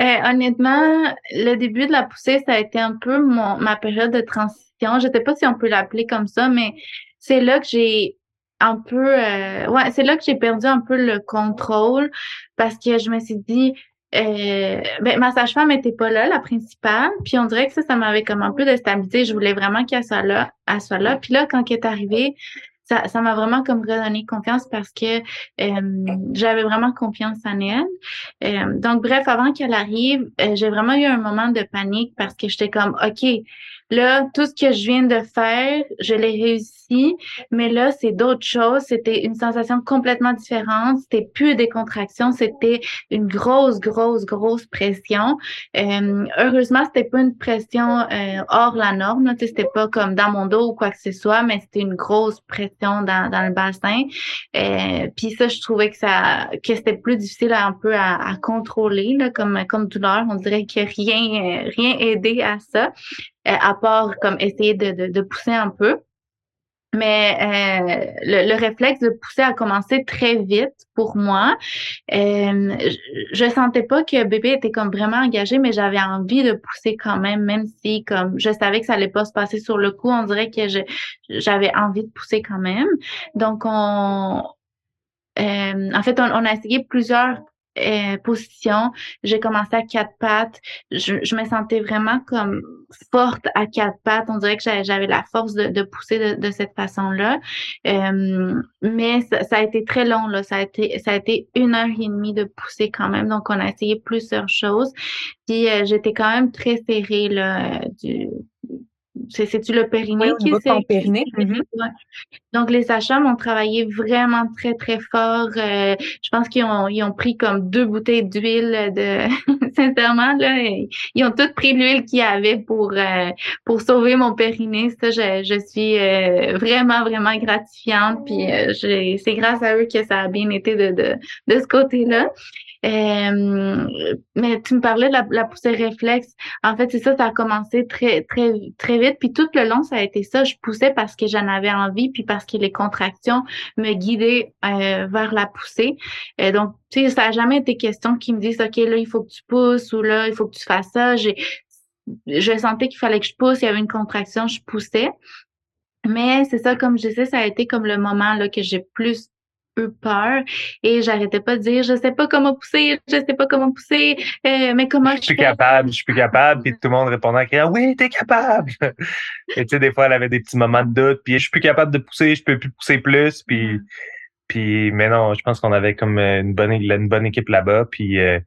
Speaker 3: Euh, honnêtement, le début de la poussée ça a été un peu mon ma période de transition. Je sais pas si on peut l'appeler comme ça, mais c'est là que j'ai un peu euh, ouais c'est là que j'ai perdu un peu le contrôle parce que je me suis dit euh, ben, ma sage-femme était pas là, la principale, puis on dirait que ça, ça m'avait comme un peu déstabilisé. Je voulais vraiment qu'elle soit là, elle soit là. Puis là, quand elle est arrivée, ça, ça m'a vraiment comme redonné confiance parce que euh, j'avais vraiment confiance en elle. Euh, donc, bref, avant qu'elle arrive, j'ai vraiment eu un moment de panique parce que j'étais comme, OK, Là, tout ce que je viens de faire, je l'ai réussi, mais là, c'est d'autres choses. C'était une sensation complètement différente. C'était plus des contractions, c'était une grosse, grosse, grosse pression. Euh, heureusement, c'était pas une pression euh, hors la norme. C'était pas comme dans mon dos ou quoi que ce soit, mais c'était une grosse pression dans, dans le bassin. Euh, Puis ça, je trouvais que ça, que c'était plus difficile un peu à, contrôler, comme comme douleur. On dirait que rien, rien aidé à ça. Euh, à part comme essayer de, de, pousser un peu. Mais euh, le, réflexe de pousser a commencé très vite pour moi. Euh, je, ne sentais pas que bébé était comme vraiment engagé, mais j'avais envie de pousser quand même, même si comme je savais que ça allait pas se passer sur le coup, on dirait que j'avais envie de pousser quand même. Donc on, en fait, on, a essayé plusieurs euh, position. J'ai commencé à quatre pattes. Je, me sentais vraiment comme forte à quatre pattes. On dirait que j'avais la force de, pousser de, cette façon-là. Euh, mais ça, a été très long. Là. Ça, a été, ça a été une heure et demie de pousser quand même. Donc, on a essayé plusieurs choses. Puis, euh, j'étais quand même très serrée là, du, c'est-tu le périnée
Speaker 1: qui est périnée.
Speaker 3: Donc, les sages ont travaillé vraiment très, très fort. Euh, je pense qu'ils ont, ils ont pris comme deux bouteilles d'huile de (laughs) sincèrement, là. Ils ont toutes pris l'huile qu'il y avait pour, euh, pour sauver mon périnée. Ça, je, je suis euh, vraiment, vraiment gratifiante. Puis c'est grâce à eux que ça a bien été de, de, de ce côté-là. Euh, mais tu me parlais de la, poussée réflexe. En fait, c'est ça, ça a commencé très, très, très vite. Puis tout le long, ça a été ça. Je poussais parce que j'en avais envie, puis parce que les contractions me guidaient euh, vers la poussée. Euh, donc, tu sais, ça n'a jamais été question qu'ils me disent, OK, là, il faut que tu pousses ou là, il faut que tu fasses ça. Je sentais qu'il fallait que je pousse. Il y avait une contraction, je poussais. Mais c'est ça, comme je disais, ça a été comme le moment là, que j'ai plus peu peur et j'arrêtais pas de dire je sais pas comment pousser, je sais pas comment pousser, euh, mais comment
Speaker 4: je suis capable, je suis capable, puis tout le monde répondait à oui, t'es capable. (laughs) et tu sais, des fois, elle avait des petits moments de doute, puis je suis plus capable de pousser, je peux plus pousser plus, puis puis mais non, je pense qu'on avait comme une bonne une bonne équipe là-bas, puis euh,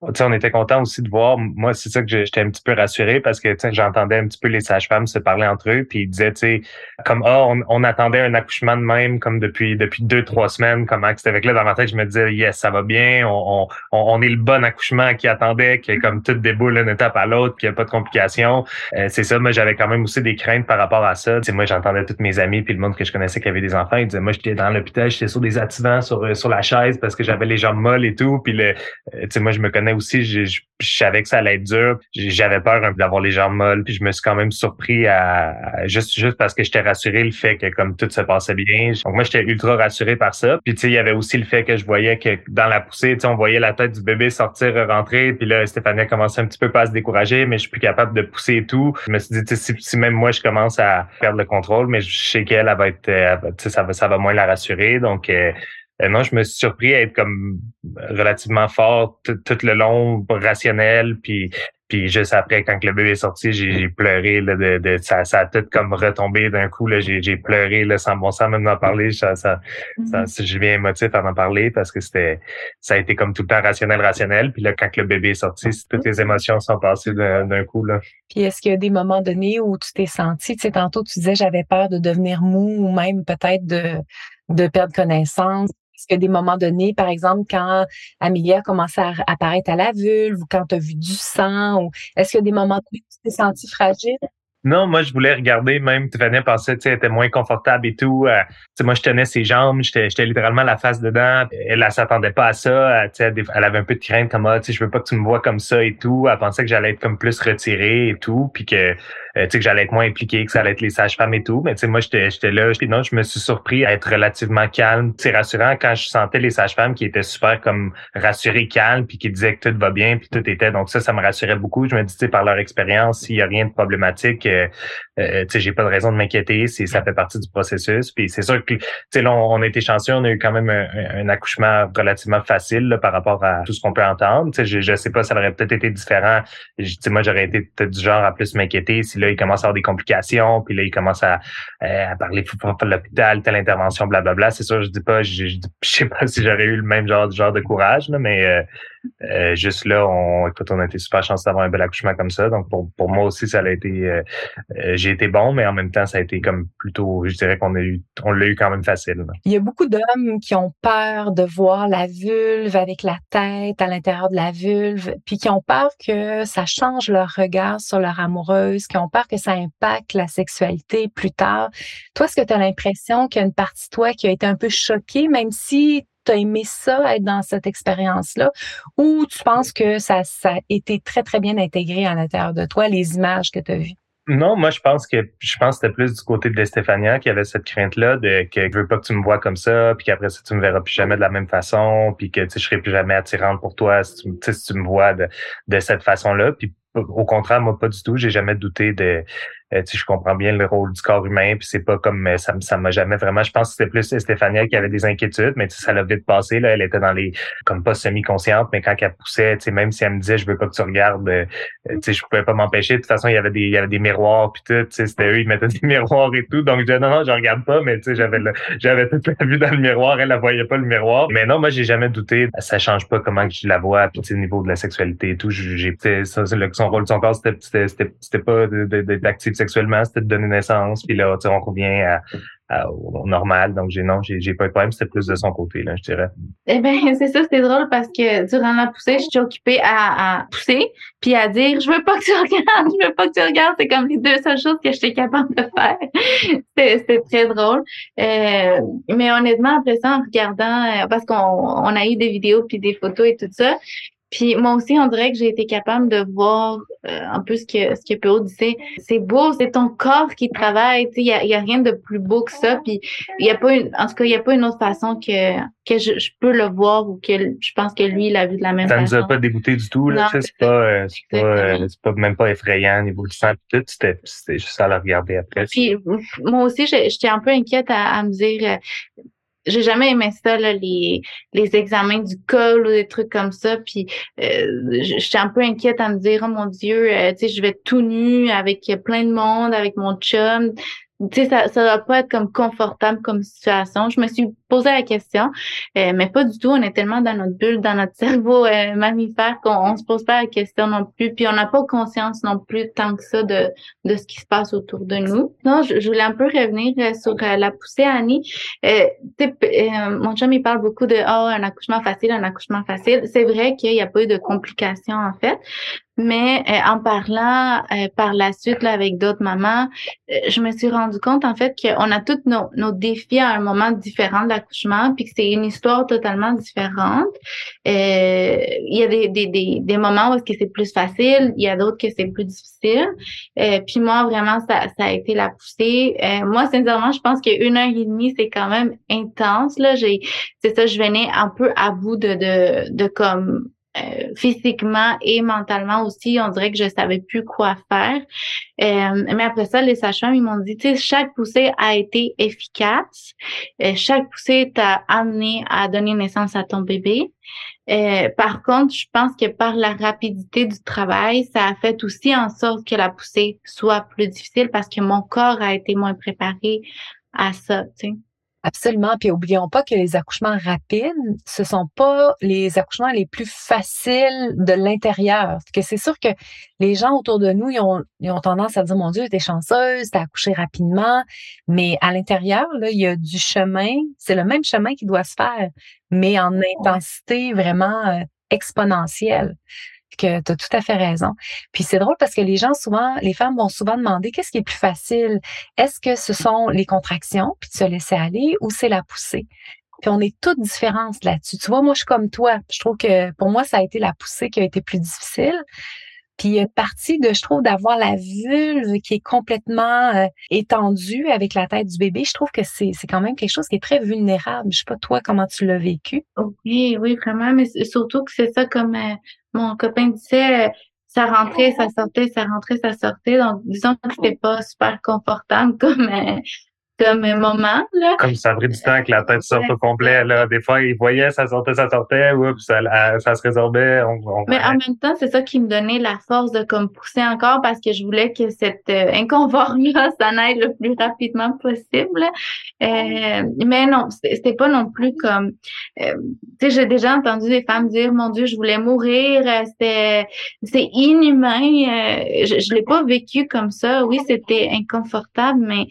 Speaker 4: on était content aussi de voir. Moi, c'est ça que j'étais un petit peu rassuré parce que j'entendais un petit peu les sages-femmes se parler entre eux, puis ils disaient, tu sais, comme ah, on, attendait un accouchement de même comme depuis depuis deux trois semaines. Comment c'était avec là dans ma tête, je me disais yes, ça va bien. On, on, est le bon accouchement qui attendait, qui est comme tout déboule d'une étape à l'autre, qu'il n'y a pas de complications. Euh, c'est ça. Moi, j'avais quand même aussi des craintes par rapport à ça. moi, j'entendais tous mes amis puis le monde que je connaissais qui avait des enfants. Ils disaient moi, j'étais dans l'hôpital, j'étais sur des attivants sur euh, sur la chaise parce que j'avais les jambes molles et tout. Puis le, euh, moi, je me connais aussi. je savais que ça allait être dur. J'avais peur d'avoir les jambes molles. Puis je me suis quand même surpris à, juste juste parce que j'étais rassuré le fait que comme tout se passait bien. Donc moi j'étais ultra rassuré par ça. Puis tu sais il y avait aussi le fait que je voyais que dans la poussée, tu sais on voyait la tête du bébé sortir rentrer. Puis là Stéphanie a commencé un petit peu pas à se décourager, mais je suis plus capable de pousser et tout. Je me suis dit si, si, même moi je commence à perdre le contrôle, mais je sais qu'elle elle va être, tu sais ça va ça va moins la rassurer. Donc euh, euh, non, je me suis surpris à être comme relativement fort tout, le long, rationnel, puis puis juste après, quand le bébé est sorti, j'ai pleuré là, de, de, ça, ça a tout comme retombé d'un coup. J'ai pleuré là, sans bon sens même d'en parler. Ça, ça, mm-hmm. je viens émotif à en parler parce que c'était ça a été comme tout le temps rationnel, rationnel. Puis là, quand le bébé est sorti, toutes les émotions sont passées d'un coup. Là.
Speaker 1: Puis est-ce qu'il y a des moments donnés où tu t'es senti, tu sais, tantôt tu disais j'avais peur de devenir mou ou même peut-être de, de perdre connaissance? Est-ce a des moments donnés, par exemple, quand Amélia a commencé à apparaître à la vulve ou quand tu as vu du sang, ou est-ce qu'il y a des moments où tu t'es senti fragile?
Speaker 4: Non, moi, je voulais regarder, même, tu venais penser, tu sais, elle était moins confortable et tout. Euh, moi, je tenais ses jambes, j'étais littéralement la face dedans. Elle, elle, s'attendait pas à ça. Euh, tu sais, elle, avait un peu de crainte, comme, ah, tu sais, je veux pas que tu me vois comme ça et tout. Elle pensait que j'allais être comme plus retiré et tout, puis que euh, que j'allais être moins impliqué, que ça allait être les sages-femmes et tout. Mais tu sais, moi, j'étais, là. Puis non, je me suis surpris à être relativement calme. C'est rassurant quand je sentais les sages-femmes qui étaient super comme rassurées, calmes, puis qui disaient que tout va bien, puis tout était. Donc ça, ça me rassurait beaucoup. Je me dis, tu sais, par leur expérience, s'il y a rien de problématique, euh, euh, tu sais, j'ai pas de raison de m'inquiéter. Ça fait partie du processus. Puis c'est sûr que, tu sais, là, on, a été chanceux. On a eu quand même un, accouchement relativement facile par rapport à tout ce qu'on peut entendre. Je, je sais pas, ça aurait peut-être été différent. Moi, j'aurais été peut-être du genre à plus m'inquiéter si là, il commence à avoir des complications, puis là, il commence à, euh, parler de l'hôpital, telle intervention, blablabla. C'est sûr, je dis pas, je, je, (laughs) sais pas si j'aurais eu le même genre, de courage, mais euh, juste là, on, écoute, on a été super chanceux d'avoir un bel accouchement comme ça. Donc, pour, pour moi aussi, ça a été, euh, euh, j'ai été bon, mais en même temps, ça a été comme plutôt, je dirais qu'on a eu, on l'a eu quand même facile.
Speaker 1: Il y a beaucoup d'hommes qui ont peur de voir la vulve avec la tête à l'intérieur de la vulve, puis qui ont peur que ça change leur regard sur leur amoureuse, qui ont peur que ça impacte la sexualité plus tard. Toi, est-ce que tu as l'impression qu'il y a une partie de toi qui a été un peu choquée, même si tu as aimé ça, être dans cette expérience-là, ou tu penses que ça, a été très, très bien intégré à l'intérieur de toi, les images que tu as vues?
Speaker 4: Non, moi je pense que je pense c'était plus du côté de Stéphania qui avait cette crainte-là de que je veux pas que tu me vois comme ça, puis qu'après ça tu me verras plus jamais de la même façon, puis que tu sais, serai plus jamais attirante pour toi si tu, me vois de, de cette façon-là. Puis au contraire, moi pas du tout, j'ai jamais douté de euh, je comprends bien le rôle du corps humain, puis c'est pas comme euh, ça, ça m'a jamais vraiment. Je pense que c'était plus Stéphania qui avait des inquiétudes, mais ça l'a vite passé. Là, elle était dans les comme pas semi-consciente, mais quand elle poussait, même si elle me disait je veux pas que tu regardes, euh, sais je pouvais pas m'empêcher. De toute façon, il y avait des, il y avait des miroirs puis tout. C'était eux, ils mettaient (laughs) des miroirs et tout. Donc je disais non, non, je regarde pas, mais j'avais j'avais toute la vue dans le miroir, elle la voyait pas le miroir. Mais non, moi j'ai jamais douté. Ça change pas comment je la vois, puis au niveau de la sexualité et tout. J'ai son rôle de son corps, c'était pas actif sexuellement, c'était de donner naissance. Puis là, on revient à, au normal. Donc, j'ai non, j'ai pas eu de problème. C'était plus de son côté, là, je dirais.
Speaker 3: Eh bien, (laughs) c'est ça, c'était drôle parce que durant la poussée, je suis occupée à, pousser puis à dire Je veux pas que tu (laughs) regardes, je veux pas que tu regardes. C'est comme les deux seules choses que j'étais capable de faire. (laughs) c'était très drôle. Euh, mais honnêtement, après ça, en regardant, euh, parce qu'on on a eu des vidéos puis des photos et tout ça, puis moi aussi, on dirait que j'ai été capable de voir euh, un peu ce que ce que Péo disait. C'est beau, c'est ton corps qui travaille. Il y a, y a rien de plus beau que ça. Puis il y a pas une, en tout cas, il y a pas une autre façon que que je, je, peux le voir ou que je pense que lui il l'a vu de la même façon.
Speaker 4: Ça nous a pas dégoûté du tout là. C'est pas, euh, c'est pas, euh, c'est pas même pas effrayant au niveau du sang tout. C'était c'était juste à la regarder après.
Speaker 3: Puis moi aussi, j'étais un peu inquiète à, à me dire j'ai jamais aimé ça, là, les, les examens du col ou des trucs comme ça. Puis euh, j'étais un peu inquiète à me dire, oh mon Dieu, euh, tu sais, je vais tout nu avec plein de monde, avec mon chum tu sais, ça, ça va pas être comme confortable comme situation. Je me suis posé la question, euh, mais pas du tout. On est tellement dans notre bulle, dans notre (laughs) cerveau euh, mammifère qu'on on se pose pas la question non plus. Puis on n'a pas conscience non plus tant que ça de, de ce qui se passe autour de nous. Non, je, voulais un peu revenir euh, sur la poussée Annie. mon chum, il parle beaucoup de oh, un accouchement facile, un accouchement facile. C'est vrai qu'il n'y a pas eu de complications en fait. Mais en parlant par la suite là, avec d'autres mamans, je me suis rendu compte en fait qu'on a tous nos, nos défis à un moment différent de l'accouchement, puis que c'est une histoire totalement différente. Euh, il y a des, des, des, des moments où c'est plus facile, il y a d'autres que c'est plus difficile. Euh, puis moi, vraiment, ça, ça a été la poussée. Euh, moi, sincèrement, je pense qu'une heure et demie, c'est quand même intense. Là, j'ai, c'est ça, je venais un peu à bout de, de, de comme euh, physiquement et mentalement aussi, on dirait que je savais plus quoi faire. Euh, mais après ça, les sages-femmes, ils m'ont dit, tu sais, chaque poussée a été efficace. Euh, chaque poussée t'a amené à donner naissance à ton bébé. par contre, je pense que par la rapidité du travail, ça a fait aussi en sorte que la poussée soit plus difficile parce que mon corps a été moins préparé à ça, tu sais.
Speaker 1: Absolument. Puis oublions pas que les accouchements rapides, ce sont pas les accouchements les plus faciles de l'intérieur. Que c'est sûr que les gens autour de nous, ils ont, ils ont tendance à dire, mon Dieu, t'es chanceuse, t'as accouché rapidement. Mais à l'intérieur, là, il y a du chemin. C'est le même chemin qui doit se faire, mais en intensité vraiment euh, exponentielle que tu as tout à fait raison. Puis c'est drôle parce que les gens souvent, les femmes vont souvent demander qu'est-ce qui est plus facile? Est-ce que ce sont les contractions puis de se laisser aller ou c'est la poussée? Puis on est toutes différentes là-dessus. Tu vois, moi, je suis comme toi. Je trouve que pour moi, ça a été la poussée qui a été plus difficile. Puis il y a une partie de, je trouve, d'avoir la vulve qui est complètement euh, étendue avec la tête du bébé. Je trouve que c'est, c'est quand même quelque chose qui est très vulnérable. Je sais pas toi comment tu l'as vécu?
Speaker 3: Oui, oui, vraiment. Mais surtout que c'est ça comme euh, mon copain disait, ça rentrait, ça sortait, ça rentrait, ça sortait. Donc, disons que c'était pas super confortable (laughs) comme euh, comme moment. Là.
Speaker 4: Comme ça pris du temps que la tête sorte au complet. Là. Des fois, il voyait, ça sortait, ça sortait, oups, ça, ça se résorbait.
Speaker 3: Mais en même temps, c'est ça qui me donnait la force de comme pousser encore parce que je voulais que cette euh, inconfort-là (laughs) s'en aille le plus rapidement possible. Euh, mais non, c'était pas non plus comme... Euh, tu sais, j'ai déjà entendu des femmes dire, mon Dieu, je voulais mourir, c'était c'est inhumain. je je l'ai pas vécu comme ça. Oui, c'était inconfortable, mais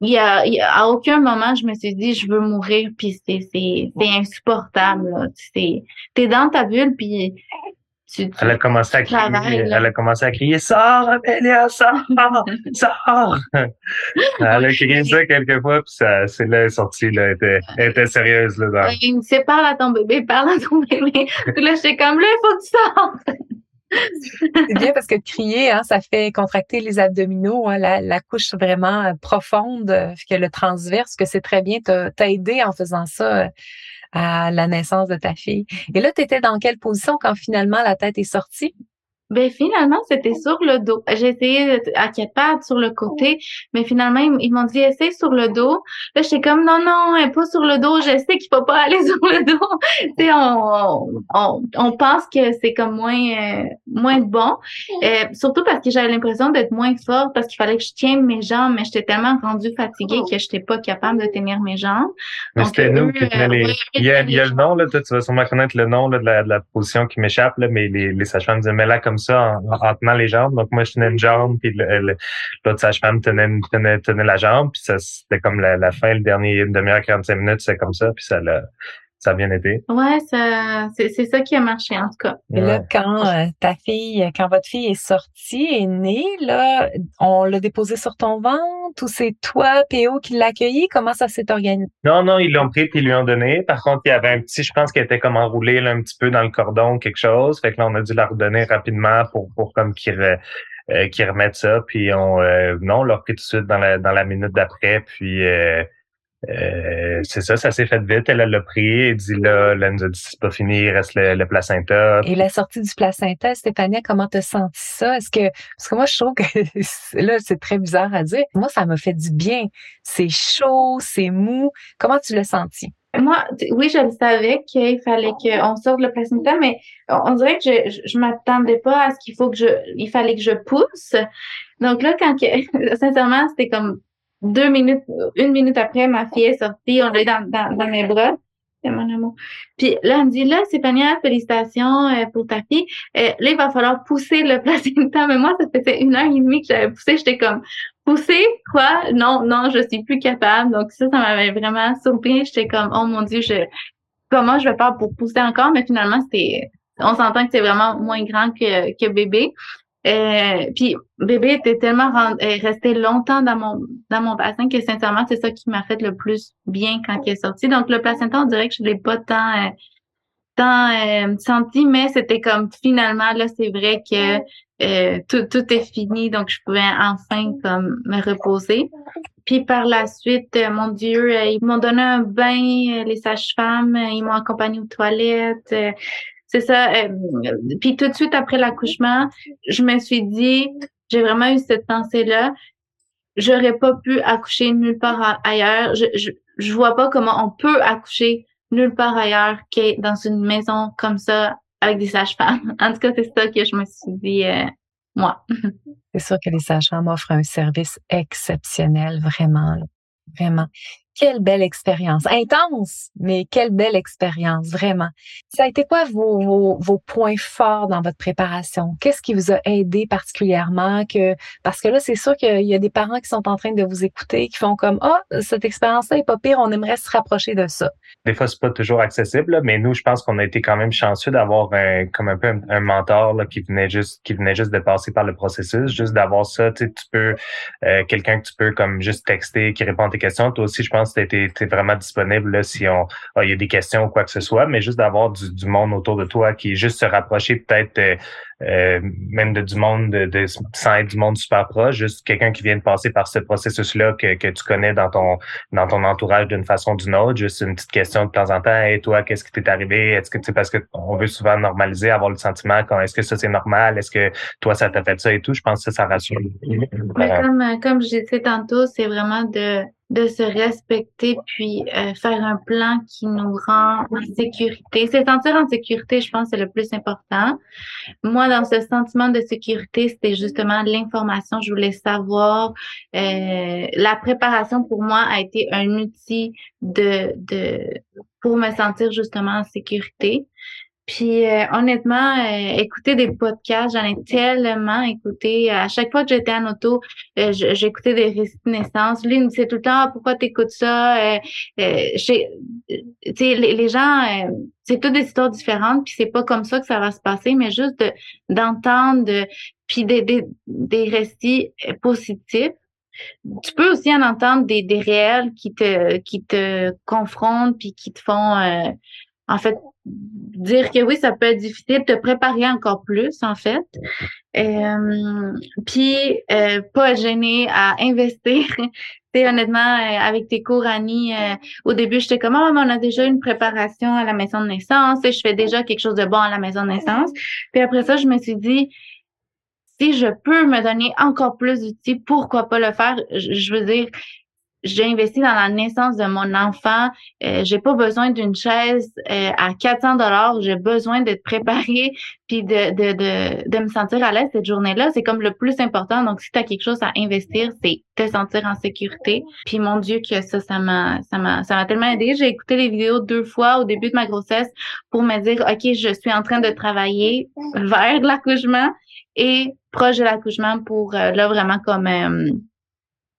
Speaker 3: il y a, à aucun moment je me suis dit je veux mourir puis c'est c'est c'est insupportable là. c'est t'es dans ta bulle puis tu,
Speaker 4: elle a commencé à crier elle a commencé à crier sors Amélia sors sors! Elle a crié ça quelques fois puis ça c'est là elle est sortie là. Elle était, elle était sérieuse là
Speaker 3: dans... il me dit parle à ton bébé parle à ton bébé. Là j'étais comme là il faut que tu sortes
Speaker 1: c'est bien parce que crier, hein, ça fait contracter les abdominaux, hein, la, couche vraiment euh, profonde, euh, que le transverse, que c'est très bien. T'as aidé en faisant ça euh, à la naissance de ta fille. Et là, tu dans quelle position quand finalement la tête est sortie?
Speaker 3: Ben finalement, c'était sur le dos. J'ai essayé à quatre pattes sur le côté, mais finalement, ils, m'ont dit essaye sur le dos. Là, j'étais comme non, non, pas sur le dos, je sais qu'il faut pas aller (laughs) sur le dos. tu sais, on, on, on, pense que c'est comme moins euh, moins bon. Euh, surtout parce que j'avais l'impression d'être moins forte parce qu'il fallait que je tienne mes jambes, mais j'étais tellement rendue fatiguée que j'étais pas capable de tenir mes jambes.
Speaker 4: Mais c'était nous qui euh, les... il, y a, il y a le nom, là, tu vas sûrement connaître le nom là, de, la, de la position qui m'échappe, là, mais les, les sages-femmes disaient mais là comme ça en, tenant les jambes. Donc, moi, je tenais une jambe, puis l'autre sage-femme tenait, tenait, tenait, la jambe, puis ça, c'était comme la, fin, le dernier, une demi-heure, 45 minutes, c'est comme ça, puis ça l'a, ça a bien été.
Speaker 3: Ouais, ça, c'est, ça qui a marché en tout cas.
Speaker 1: Et là, quand euh, ta fille, quand votre fille est sortie, est née, là, on l'a déposée sur ton ventre ou c'est toi, PO, qui l'a accueilli? Comment ça s'est organisé?
Speaker 4: Non, non, ils l'ont pris puis ils lui ont donné. Par contre, il y avait un petit, je pense qu'il était comme enroulé là, un petit peu dans le cordon, quelque chose. Fait que là, on a dû la redonner rapidement pour, pour comme qu'il euh, remette ça. Puis on, euh, non, on l'a pris tout de suite dans la, dans la minute d'après. Puis euh, c'est ça, ça s'est fait vite. Elle l'a pris et dit là, elle nous a dit c'est pas fini, il reste le, placenta.
Speaker 1: Et la sortie du placenta, Stéphanie, comment t'as senti ça? Est-ce que parce que moi je trouve que (laughs) là, c'est très bizarre à dire. Moi, ça m'a fait du bien. C'est chaud, c'est mou. Comment tu l'as senti?
Speaker 3: Moi, oui, je le savais qu'il fallait qu'on sorte le placenta, mais on dirait que je, je, m'attendais pas à ce qu'il faut que je, il fallait que je pousse. Donc là, quand, (laughs) sincèrement, c'était comme deux minutes, une minute après, ma fille est sortie, on l'a dans, dans, dans mes bras. C'est mon amour. Puis là, elle me dit, là, pas félicitations euh, pour ta fille. Euh, là, il va falloir pousser le (laughs) placenta. Mais moi, ça faisait une heure et demie que j'avais poussé. J'étais comme, pousser? Quoi? Non, non, je suis plus capable. Donc ça, ça m'avait vraiment surpris. J'étais comme, oh mon Dieu, je, comment je vais faire pour pousser encore? Mais finalement, c'était, on s'entend que c'est vraiment moins grand que, que bébé. Euh, puis bébé était tellement euh, resté longtemps dans mon dans mon bassin que sincèrement c'est ça qui m'a fait le plus bien quand il est sorti. Donc le placenta on dirait que je l'ai pas tant euh, tant senti, mais c'était comme finalement là c'est vrai que tout tout est fini donc je pouvais enfin comme me reposer. Puis par la suite, mon Dieu, ils m'ont donné un bain, les sages-femmes, ils m'ont accompagné aux toilettes. C'est ça. Euh, puis tout de suite après l'accouchement, je me suis dit, j'ai vraiment eu cette pensée-là. J'aurais pas pu accoucher nulle part ailleurs. Je, je, je vois pas comment on peut accoucher nulle part ailleurs dans une maison comme ça avec des sages-femmes. (laughs) En tout cas, c'est ça que je me suis dit, euh, moi.
Speaker 1: c'est sûr que les sages-femmes offrent un service exceptionnel, vraiment, vraiment quelle belle expérience. Intense, mais quelle belle expérience, vraiment. Ça a été quoi vos, points forts dans votre préparation? Qu'est-ce qui vous a aidé particulièrement? Parce que là, c'est sûr qu'il y a des parents qui sont en train de vous écouter, qui font comme, ah, oh, cette expérience-là est pas pire, on aimerait se rapprocher de ça.
Speaker 4: Des fois, c'est pas toujours accessible, mais nous, je pense qu'on a été quand même chanceux d'avoir un, comme un peu un, mentor qui venait juste, qui venait juste de passer par le processus, juste d'avoir ça, tu peux, euh, quelqu'un que tu peux comme juste texter, qui répond à tes questions. Toi aussi, je pense tu es, vraiment disponible là, si on ah, il y a des questions ou quoi que ce soit, mais juste d'avoir du, monde autour de toi qui juste se rapprocher peut-être euh, euh, même de du monde de, de, sans être du monde super proche, juste quelqu'un qui vient de passer par ce processus-là que, que tu connais dans ton dans ton entourage d'une façon ou d'une autre, juste une petite question de temps en temps, et toi, qu'est-ce qui t'est arrivé? Est-ce que tu parce que on veut souvent normaliser, avoir le sentiment quand est-ce que ça c'est normal? Est-ce que toi ça t'a fait ça et tout? Je pense que ça, ça rassure.
Speaker 3: Mais comme, comme je disais tantôt, c'est vraiment de de se respecter puis euh, faire un plan qui nous rend en sécurité. Se sentir en sécurité, je pense, c'est le plus important. Moi, dans ce sentiment de sécurité, c'était justement l'information. Je voulais savoir. Euh, la préparation pour moi a été un outil de, de pour me sentir justement en sécurité. Puis euh, honnêtement, euh, écouter des podcasts, j'en ai tellement écouté. À chaque fois que j'étais en auto, euh, j'écoutais des récits de naissance. Lui, il me disait tout le temps ah, pourquoi t'écoutes ça? les, les gens, c'est toutes des histoires différentes. Puis c'est pas comme ça que ça va se passer, mais juste d'entendre, puis des, des, des récits positifs. Tu peux aussi en entendre des, des réels qui te qui te confrontent puis qui te font en fait dire que oui, ça peut être difficile, te préparer encore plus, en fait. Euh, puis, euh, pas gêner à investir. (laughs) tu honnêtement, euh, avec tes cours, Annie, euh, au début, j'étais comme, oh, on a déjà une préparation à la maison de naissance et je fais déjà quelque chose de bon à la maison de naissance. Puis après ça, je me suis dit, si je peux me donner encore plus d'outils, pourquoi pas le faire? je veux dire, j'ai investi dans la naissance de mon enfant. Euh, j'ai pas besoin d'une chaise euh, à 400 dollars. J'ai besoin d'être préparée (laughs) puis de, de, de, de me sentir à l'aise cette journée-là. C'est comme le plus important. Donc, si tu as quelque chose à investir, c'est te sentir en sécurité. Puis mon Dieu que ça, ça m'a, ça m'a, ça m'a tellement aidé. J'ai écouté les vidéos deux fois au début de ma grossesse pour me dire, OK, je suis en train de travailler vers l'accouchement et proche de l'accouchement pour euh, là vraiment comme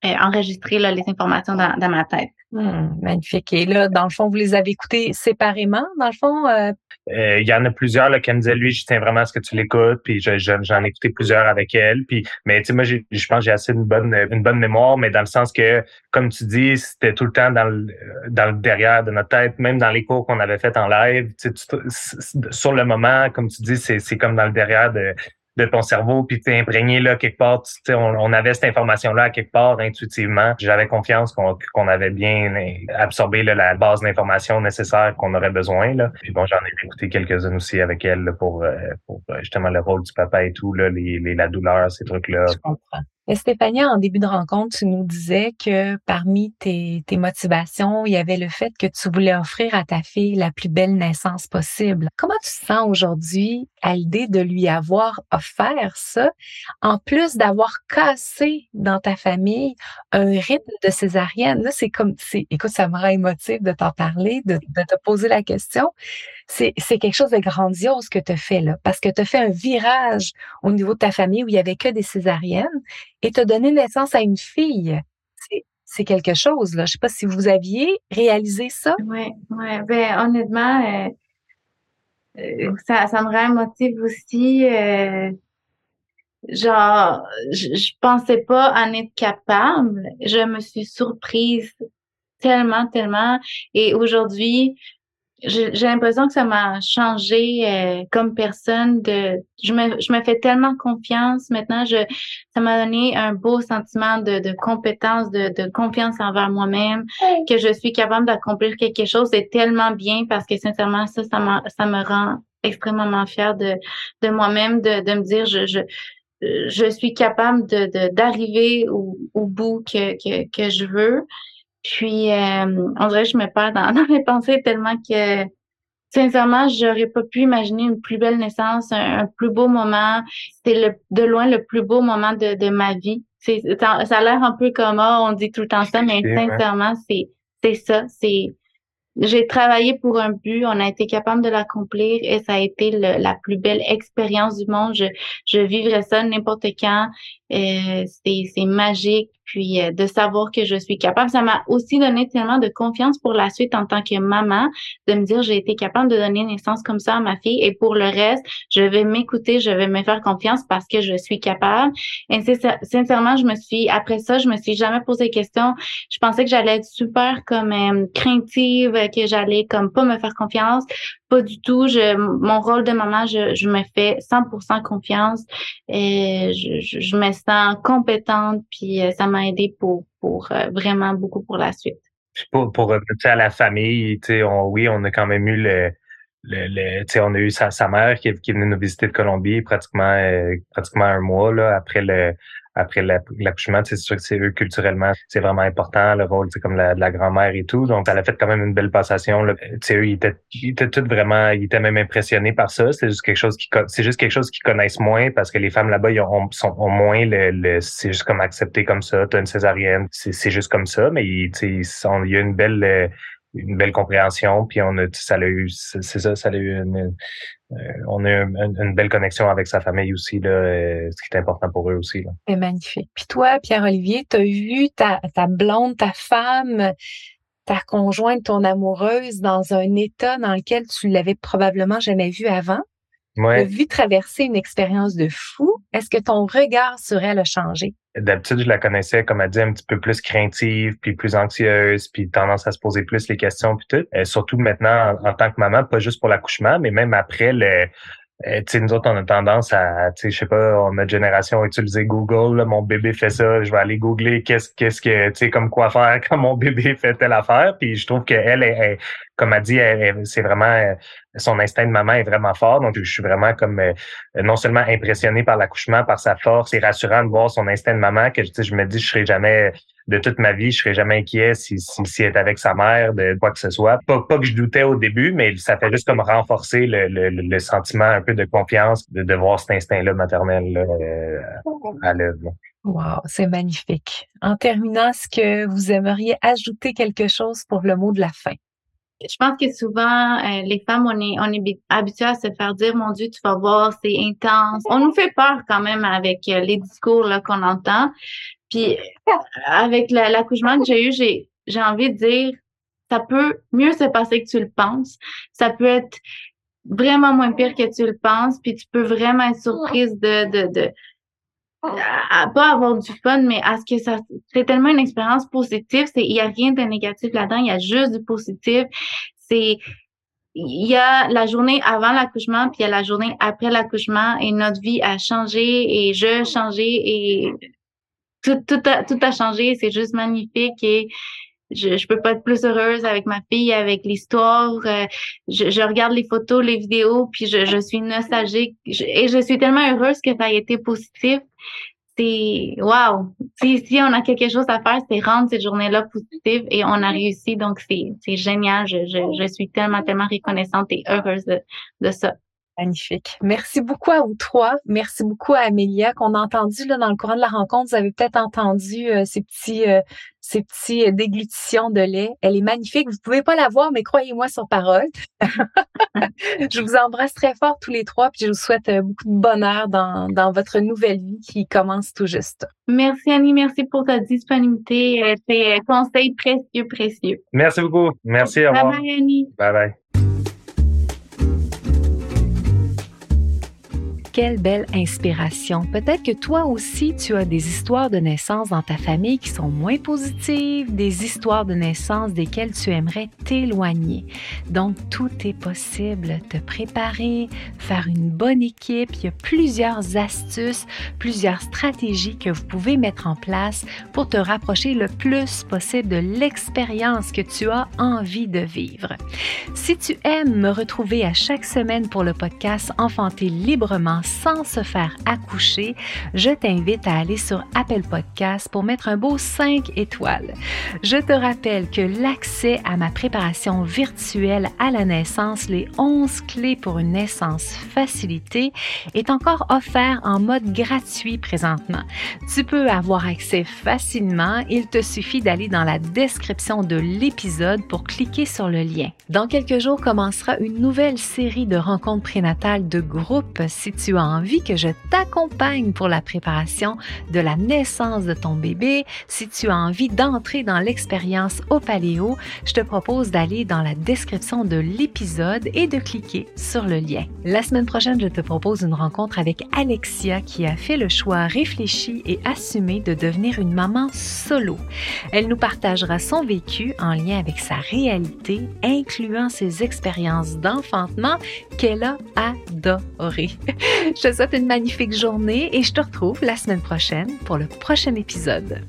Speaker 3: euh, enregistrer là, les informations dans, dans ma tête.
Speaker 1: Hmm, magnifique. Et là, dans le fond, vous les avez écoutés séparément, dans le fond?
Speaker 4: Euh? Euh, il y en a plusieurs là, qui me disaient, lui, je tiens vraiment à ce que tu l'écoutes, puis j'en ai écouté plusieurs avec elle. Puis, mais tu sais, moi, je pense que j'ai assez une bonne, une bonne mémoire, mais dans le sens que, comme tu dis, c'était tout le temps dans le, dans le derrière de notre tête, même dans les cours qu'on avait fait en live. Tu sais, sur le moment, comme tu dis, c'est comme dans le derrière de, de ton cerveau, puis t'es imprégné là quelque part. On, on, avait cette information-là quelque part intuitivement. J'avais confiance qu'on avait bien absorbé la base d'informations nécessaire qu'on aurait besoin. Là. Puis bon, j'en ai écouté quelques-unes aussi avec elle pour, euh, pour euh, justement le rôle du papa et tout, là, les, les la douleur, ces trucs-là.
Speaker 1: Je comprends. Stéphanie, en début de rencontre, tu nous disais que parmi tes, motivations, il y avait le fait que tu voulais offrir à ta fille la plus belle naissance possible. Comment tu sens aujourd'hui à l'idée de lui avoir offert ça, en plus d'avoir cassé dans ta famille un rythme de césarienne? Là, c'est comme, écoute, ça me rend émotif de t'en parler, de te poser la question c'est quelque chose de grandiose que tu fait là, parce que tu as fait un virage au niveau de ta famille où il y avait que des césariennes et tu as donné naissance à une fille. C'est quelque chose là. Je sais pas si vous aviez réalisé ça.
Speaker 3: Oui, ouais. Ben honnêtement, euh, euh, ça, ça me rend émotive aussi. Euh, genre, je, je pensais pas en être capable. Je me suis surprise tellement, tellement. Et aujourd'hui, j'ai l'impression que ça m'a changé euh, comme personne de je me je me fais tellement confiance maintenant je ça m'a donné un beau sentiment de, de compétence de, de confiance envers moi-même que je suis capable d'accomplir quelque chose. C'est tellement bien parce que sincèrement ça ça ça me rend extrêmement fière de de moi-même de, de me dire je, je je suis capable de d'arriver au, au bout que, que que je veux puis, euh, on dirait que je me perds dans, (laughs) dans mes pensées tellement que, sincèrement, j'aurais pas pu imaginer une plus belle naissance, un, plus beau moment. C'était le, de loin le plus beau moment de, de ma vie. C'est, ça, a l'air un peu comme, oh, on dit tout le temps ça, mais sincèrement, c'est, c'est ça. C'est, j'ai travaillé pour un but, on a été capable de l'accomplir et ça a été la plus belle expérience du monde. Je, je vivrais ça n'importe quand. Euh, c'est magique. Puis euh, de savoir que je suis capable, ça m'a aussi donné tellement de confiance pour la suite en tant que maman, de me dire j'ai été capable de donner naissance comme ça à ma fille et pour le reste, je vais m'écouter, je vais me faire confiance parce que je suis capable. Et sincèrement, je me suis après ça, je me suis jamais posé de questions. Je pensais que j'allais être super comme euh, craintive, que j'allais comme pas me faire confiance. Pas du tout. Je, mon rôle de maman, je, je me fais 100% confiance. Et je, je, me compétente, puis euh, ça m'a aidé pour, pour euh, vraiment beaucoup pour la suite.
Speaker 4: Pour, pour à la famille, on, oui, on a quand même eu le, le, le on a eu sa, sa mère qui, qui venue nous visiter de Colombie pratiquement euh, pratiquement un mois là, après le après l'accouchement, c'est sûr que c'est eux culturellement, c'est vraiment important le rôle, c'est comme la, la grand-mère et tout. Donc, elle a fait quand même une belle passation. Là. eux, ils étaient, ils étaient tous vraiment, ils étaient même impressionnés par ça. C'est juste quelque chose qui, c'est juste quelque chose qu'ils connaissent moins parce que les femmes là-bas, ils ont, sont, ont moins le, le c'est juste comme accepté comme ça. T'as une césarienne, c'est juste comme ça. Mais il, il y a une belle une belle compréhension, puis on a, ça a eu, c'est ça, ça a eu une, euh, on a une, une, belle connexion avec sa famille aussi, là, euh, ce qui est important pour eux aussi.
Speaker 1: C'est magnifique. Puis toi, Pierre-Olivier, tu as vu ta, ta blonde, ta femme, ta conjointe, ton amoureuse dans un état dans lequel tu l'avais probablement jamais vu avant?
Speaker 4: Ouais.
Speaker 1: Tu vu traverser une expérience de fou. Est-ce que ton regard sur elle a changé?
Speaker 4: D'habitude, je la connaissais, comme elle dit, un petit peu plus craintive, puis plus anxieuse, puis tendance à se poser plus les questions, puis tout. Et surtout maintenant, en, tant que maman, pas juste pour l'accouchement, mais même après le, euh, tu sais, nous autres, on a tendance à, je sais pas, notre génération a utilisé Google, là, mon bébé fait ça, je vais aller googler qu'est-ce qu'est-ce que, tu sais, comme quoi faire (laughs) quand mon bébé fait telle affaire. Puis je trouve qu'elle, elle, comme elle dit, c'est vraiment, euh, son instinct de maman est vraiment fort. Donc, je suis vraiment comme, euh, non seulement impressionné par l'accouchement, par sa force, c'est rassurant de voir son instinct de maman que, je me dis, je serai jamais de toute ma vie, je serais jamais inquiet si, si, si elle est avec sa mère, de quoi que ce soit. Pas, pas que je doutais au début, mais ça fait juste comme renforcer le, le, le sentiment un peu de confiance de, de voir cet instinct-là maternel là, euh, à l'œuvre.
Speaker 1: Wow, c'est magnifique. En terminant, est-ce que vous aimeriez ajouter quelque chose pour le mot de la fin?
Speaker 3: je pense que souvent, euh, les femmes, on est, on est habitués à se faire dire, mon Dieu, tu vas voir, c'est intense. On nous fait peur quand même avec euh, les discours là qu'on entend. Puis avec l'accouchement que j'ai eu, j'ai, j'ai envie de dire, ça peut mieux se passer que tu le penses. Ça peut être vraiment moins pire que tu le penses, puis tu peux vraiment être surprise de, de, de à, pas avoir du fun, mais à ce que ça c'est tellement une expérience positive. C'est il y a rien de négatif là-dedans, il y a juste du positif. C'est il y a la journée avant l'accouchement, puis il y a la journée après l'accouchement, et notre vie a changé, et je changé, et tout, tout, a, tout a changé. C'est juste magnifique, et je, je peux pas être plus heureuse avec ma fille, avec l'histoire. Euh, je, je, regarde les photos, les vidéos, puis je, je suis nostalgique, et je suis tellement heureuse que ça a été positif c'est wow. Si, si on a quelque chose à faire, c'est rendre cette journée-là positive et on a réussi. Donc, c'est génial. Je, je, je, suis tellement, tellement reconnaissante et heureuse de, de ça.
Speaker 1: Magnifique. Merci beaucoup à vous trois. Merci beaucoup à Amélia qu'on a entendu là, dans le courant de la rencontre. Vous avez peut-être entendu euh, ces petits euh, ces petits euh, déglutitions de lait. Elle est magnifique. Vous pouvez pas la voir, mais croyez-moi sur parole. (laughs) je vous embrasse très fort tous les trois, puis je vous souhaite beaucoup de bonheur dans, dans votre nouvelle vie qui commence tout juste.
Speaker 3: Merci Annie, merci pour ta disponibilité, tes conseils précieux, précieux.
Speaker 4: Merci beaucoup. Merci.
Speaker 3: à vous. Bye bye Annie.
Speaker 4: Bye bye.
Speaker 1: Quelle belle inspiration. Peut-être que toi aussi, tu as des histoires de naissance dans ta famille qui sont moins positives, des histoires de naissance desquelles tu aimerais t'éloigner. Donc, tout est possible. Te préparer, faire une bonne équipe. Il y a plusieurs astuces, plusieurs stratégies que vous pouvez mettre en place pour te rapprocher le plus possible de l'expérience que tu as envie de vivre. Si tu aimes me retrouver à chaque semaine pour le podcast Enfanter librement, sans se faire accoucher, je t'invite à aller sur Apple Podcast pour mettre un beau 5 étoiles. Je te rappelle que l'accès à ma préparation virtuelle à la naissance, les 11 clés pour une naissance facilitée, est encore offert en mode gratuit présentement. Tu peux avoir accès facilement, il te suffit d'aller dans la description de l'épisode pour cliquer sur le lien. Dans quelques jours commencera une nouvelle série de rencontres prénatales de groupe si tu as envie que je t'accompagne pour la préparation de la naissance de ton bébé, si tu as envie d'entrer dans l'expérience au paléo, je te propose d'aller dans la description de l'épisode et de cliquer sur le lien. La semaine prochaine, je te propose une rencontre avec Alexia qui a fait le choix réfléchi et assumé de devenir une maman solo. Elle nous partagera son vécu en lien avec sa réalité, incluant ses expériences d'enfantement qu'elle a adorées. (laughs) Je te souhaite une magnifique journée et je te retrouve la semaine prochaine pour le prochain épisode.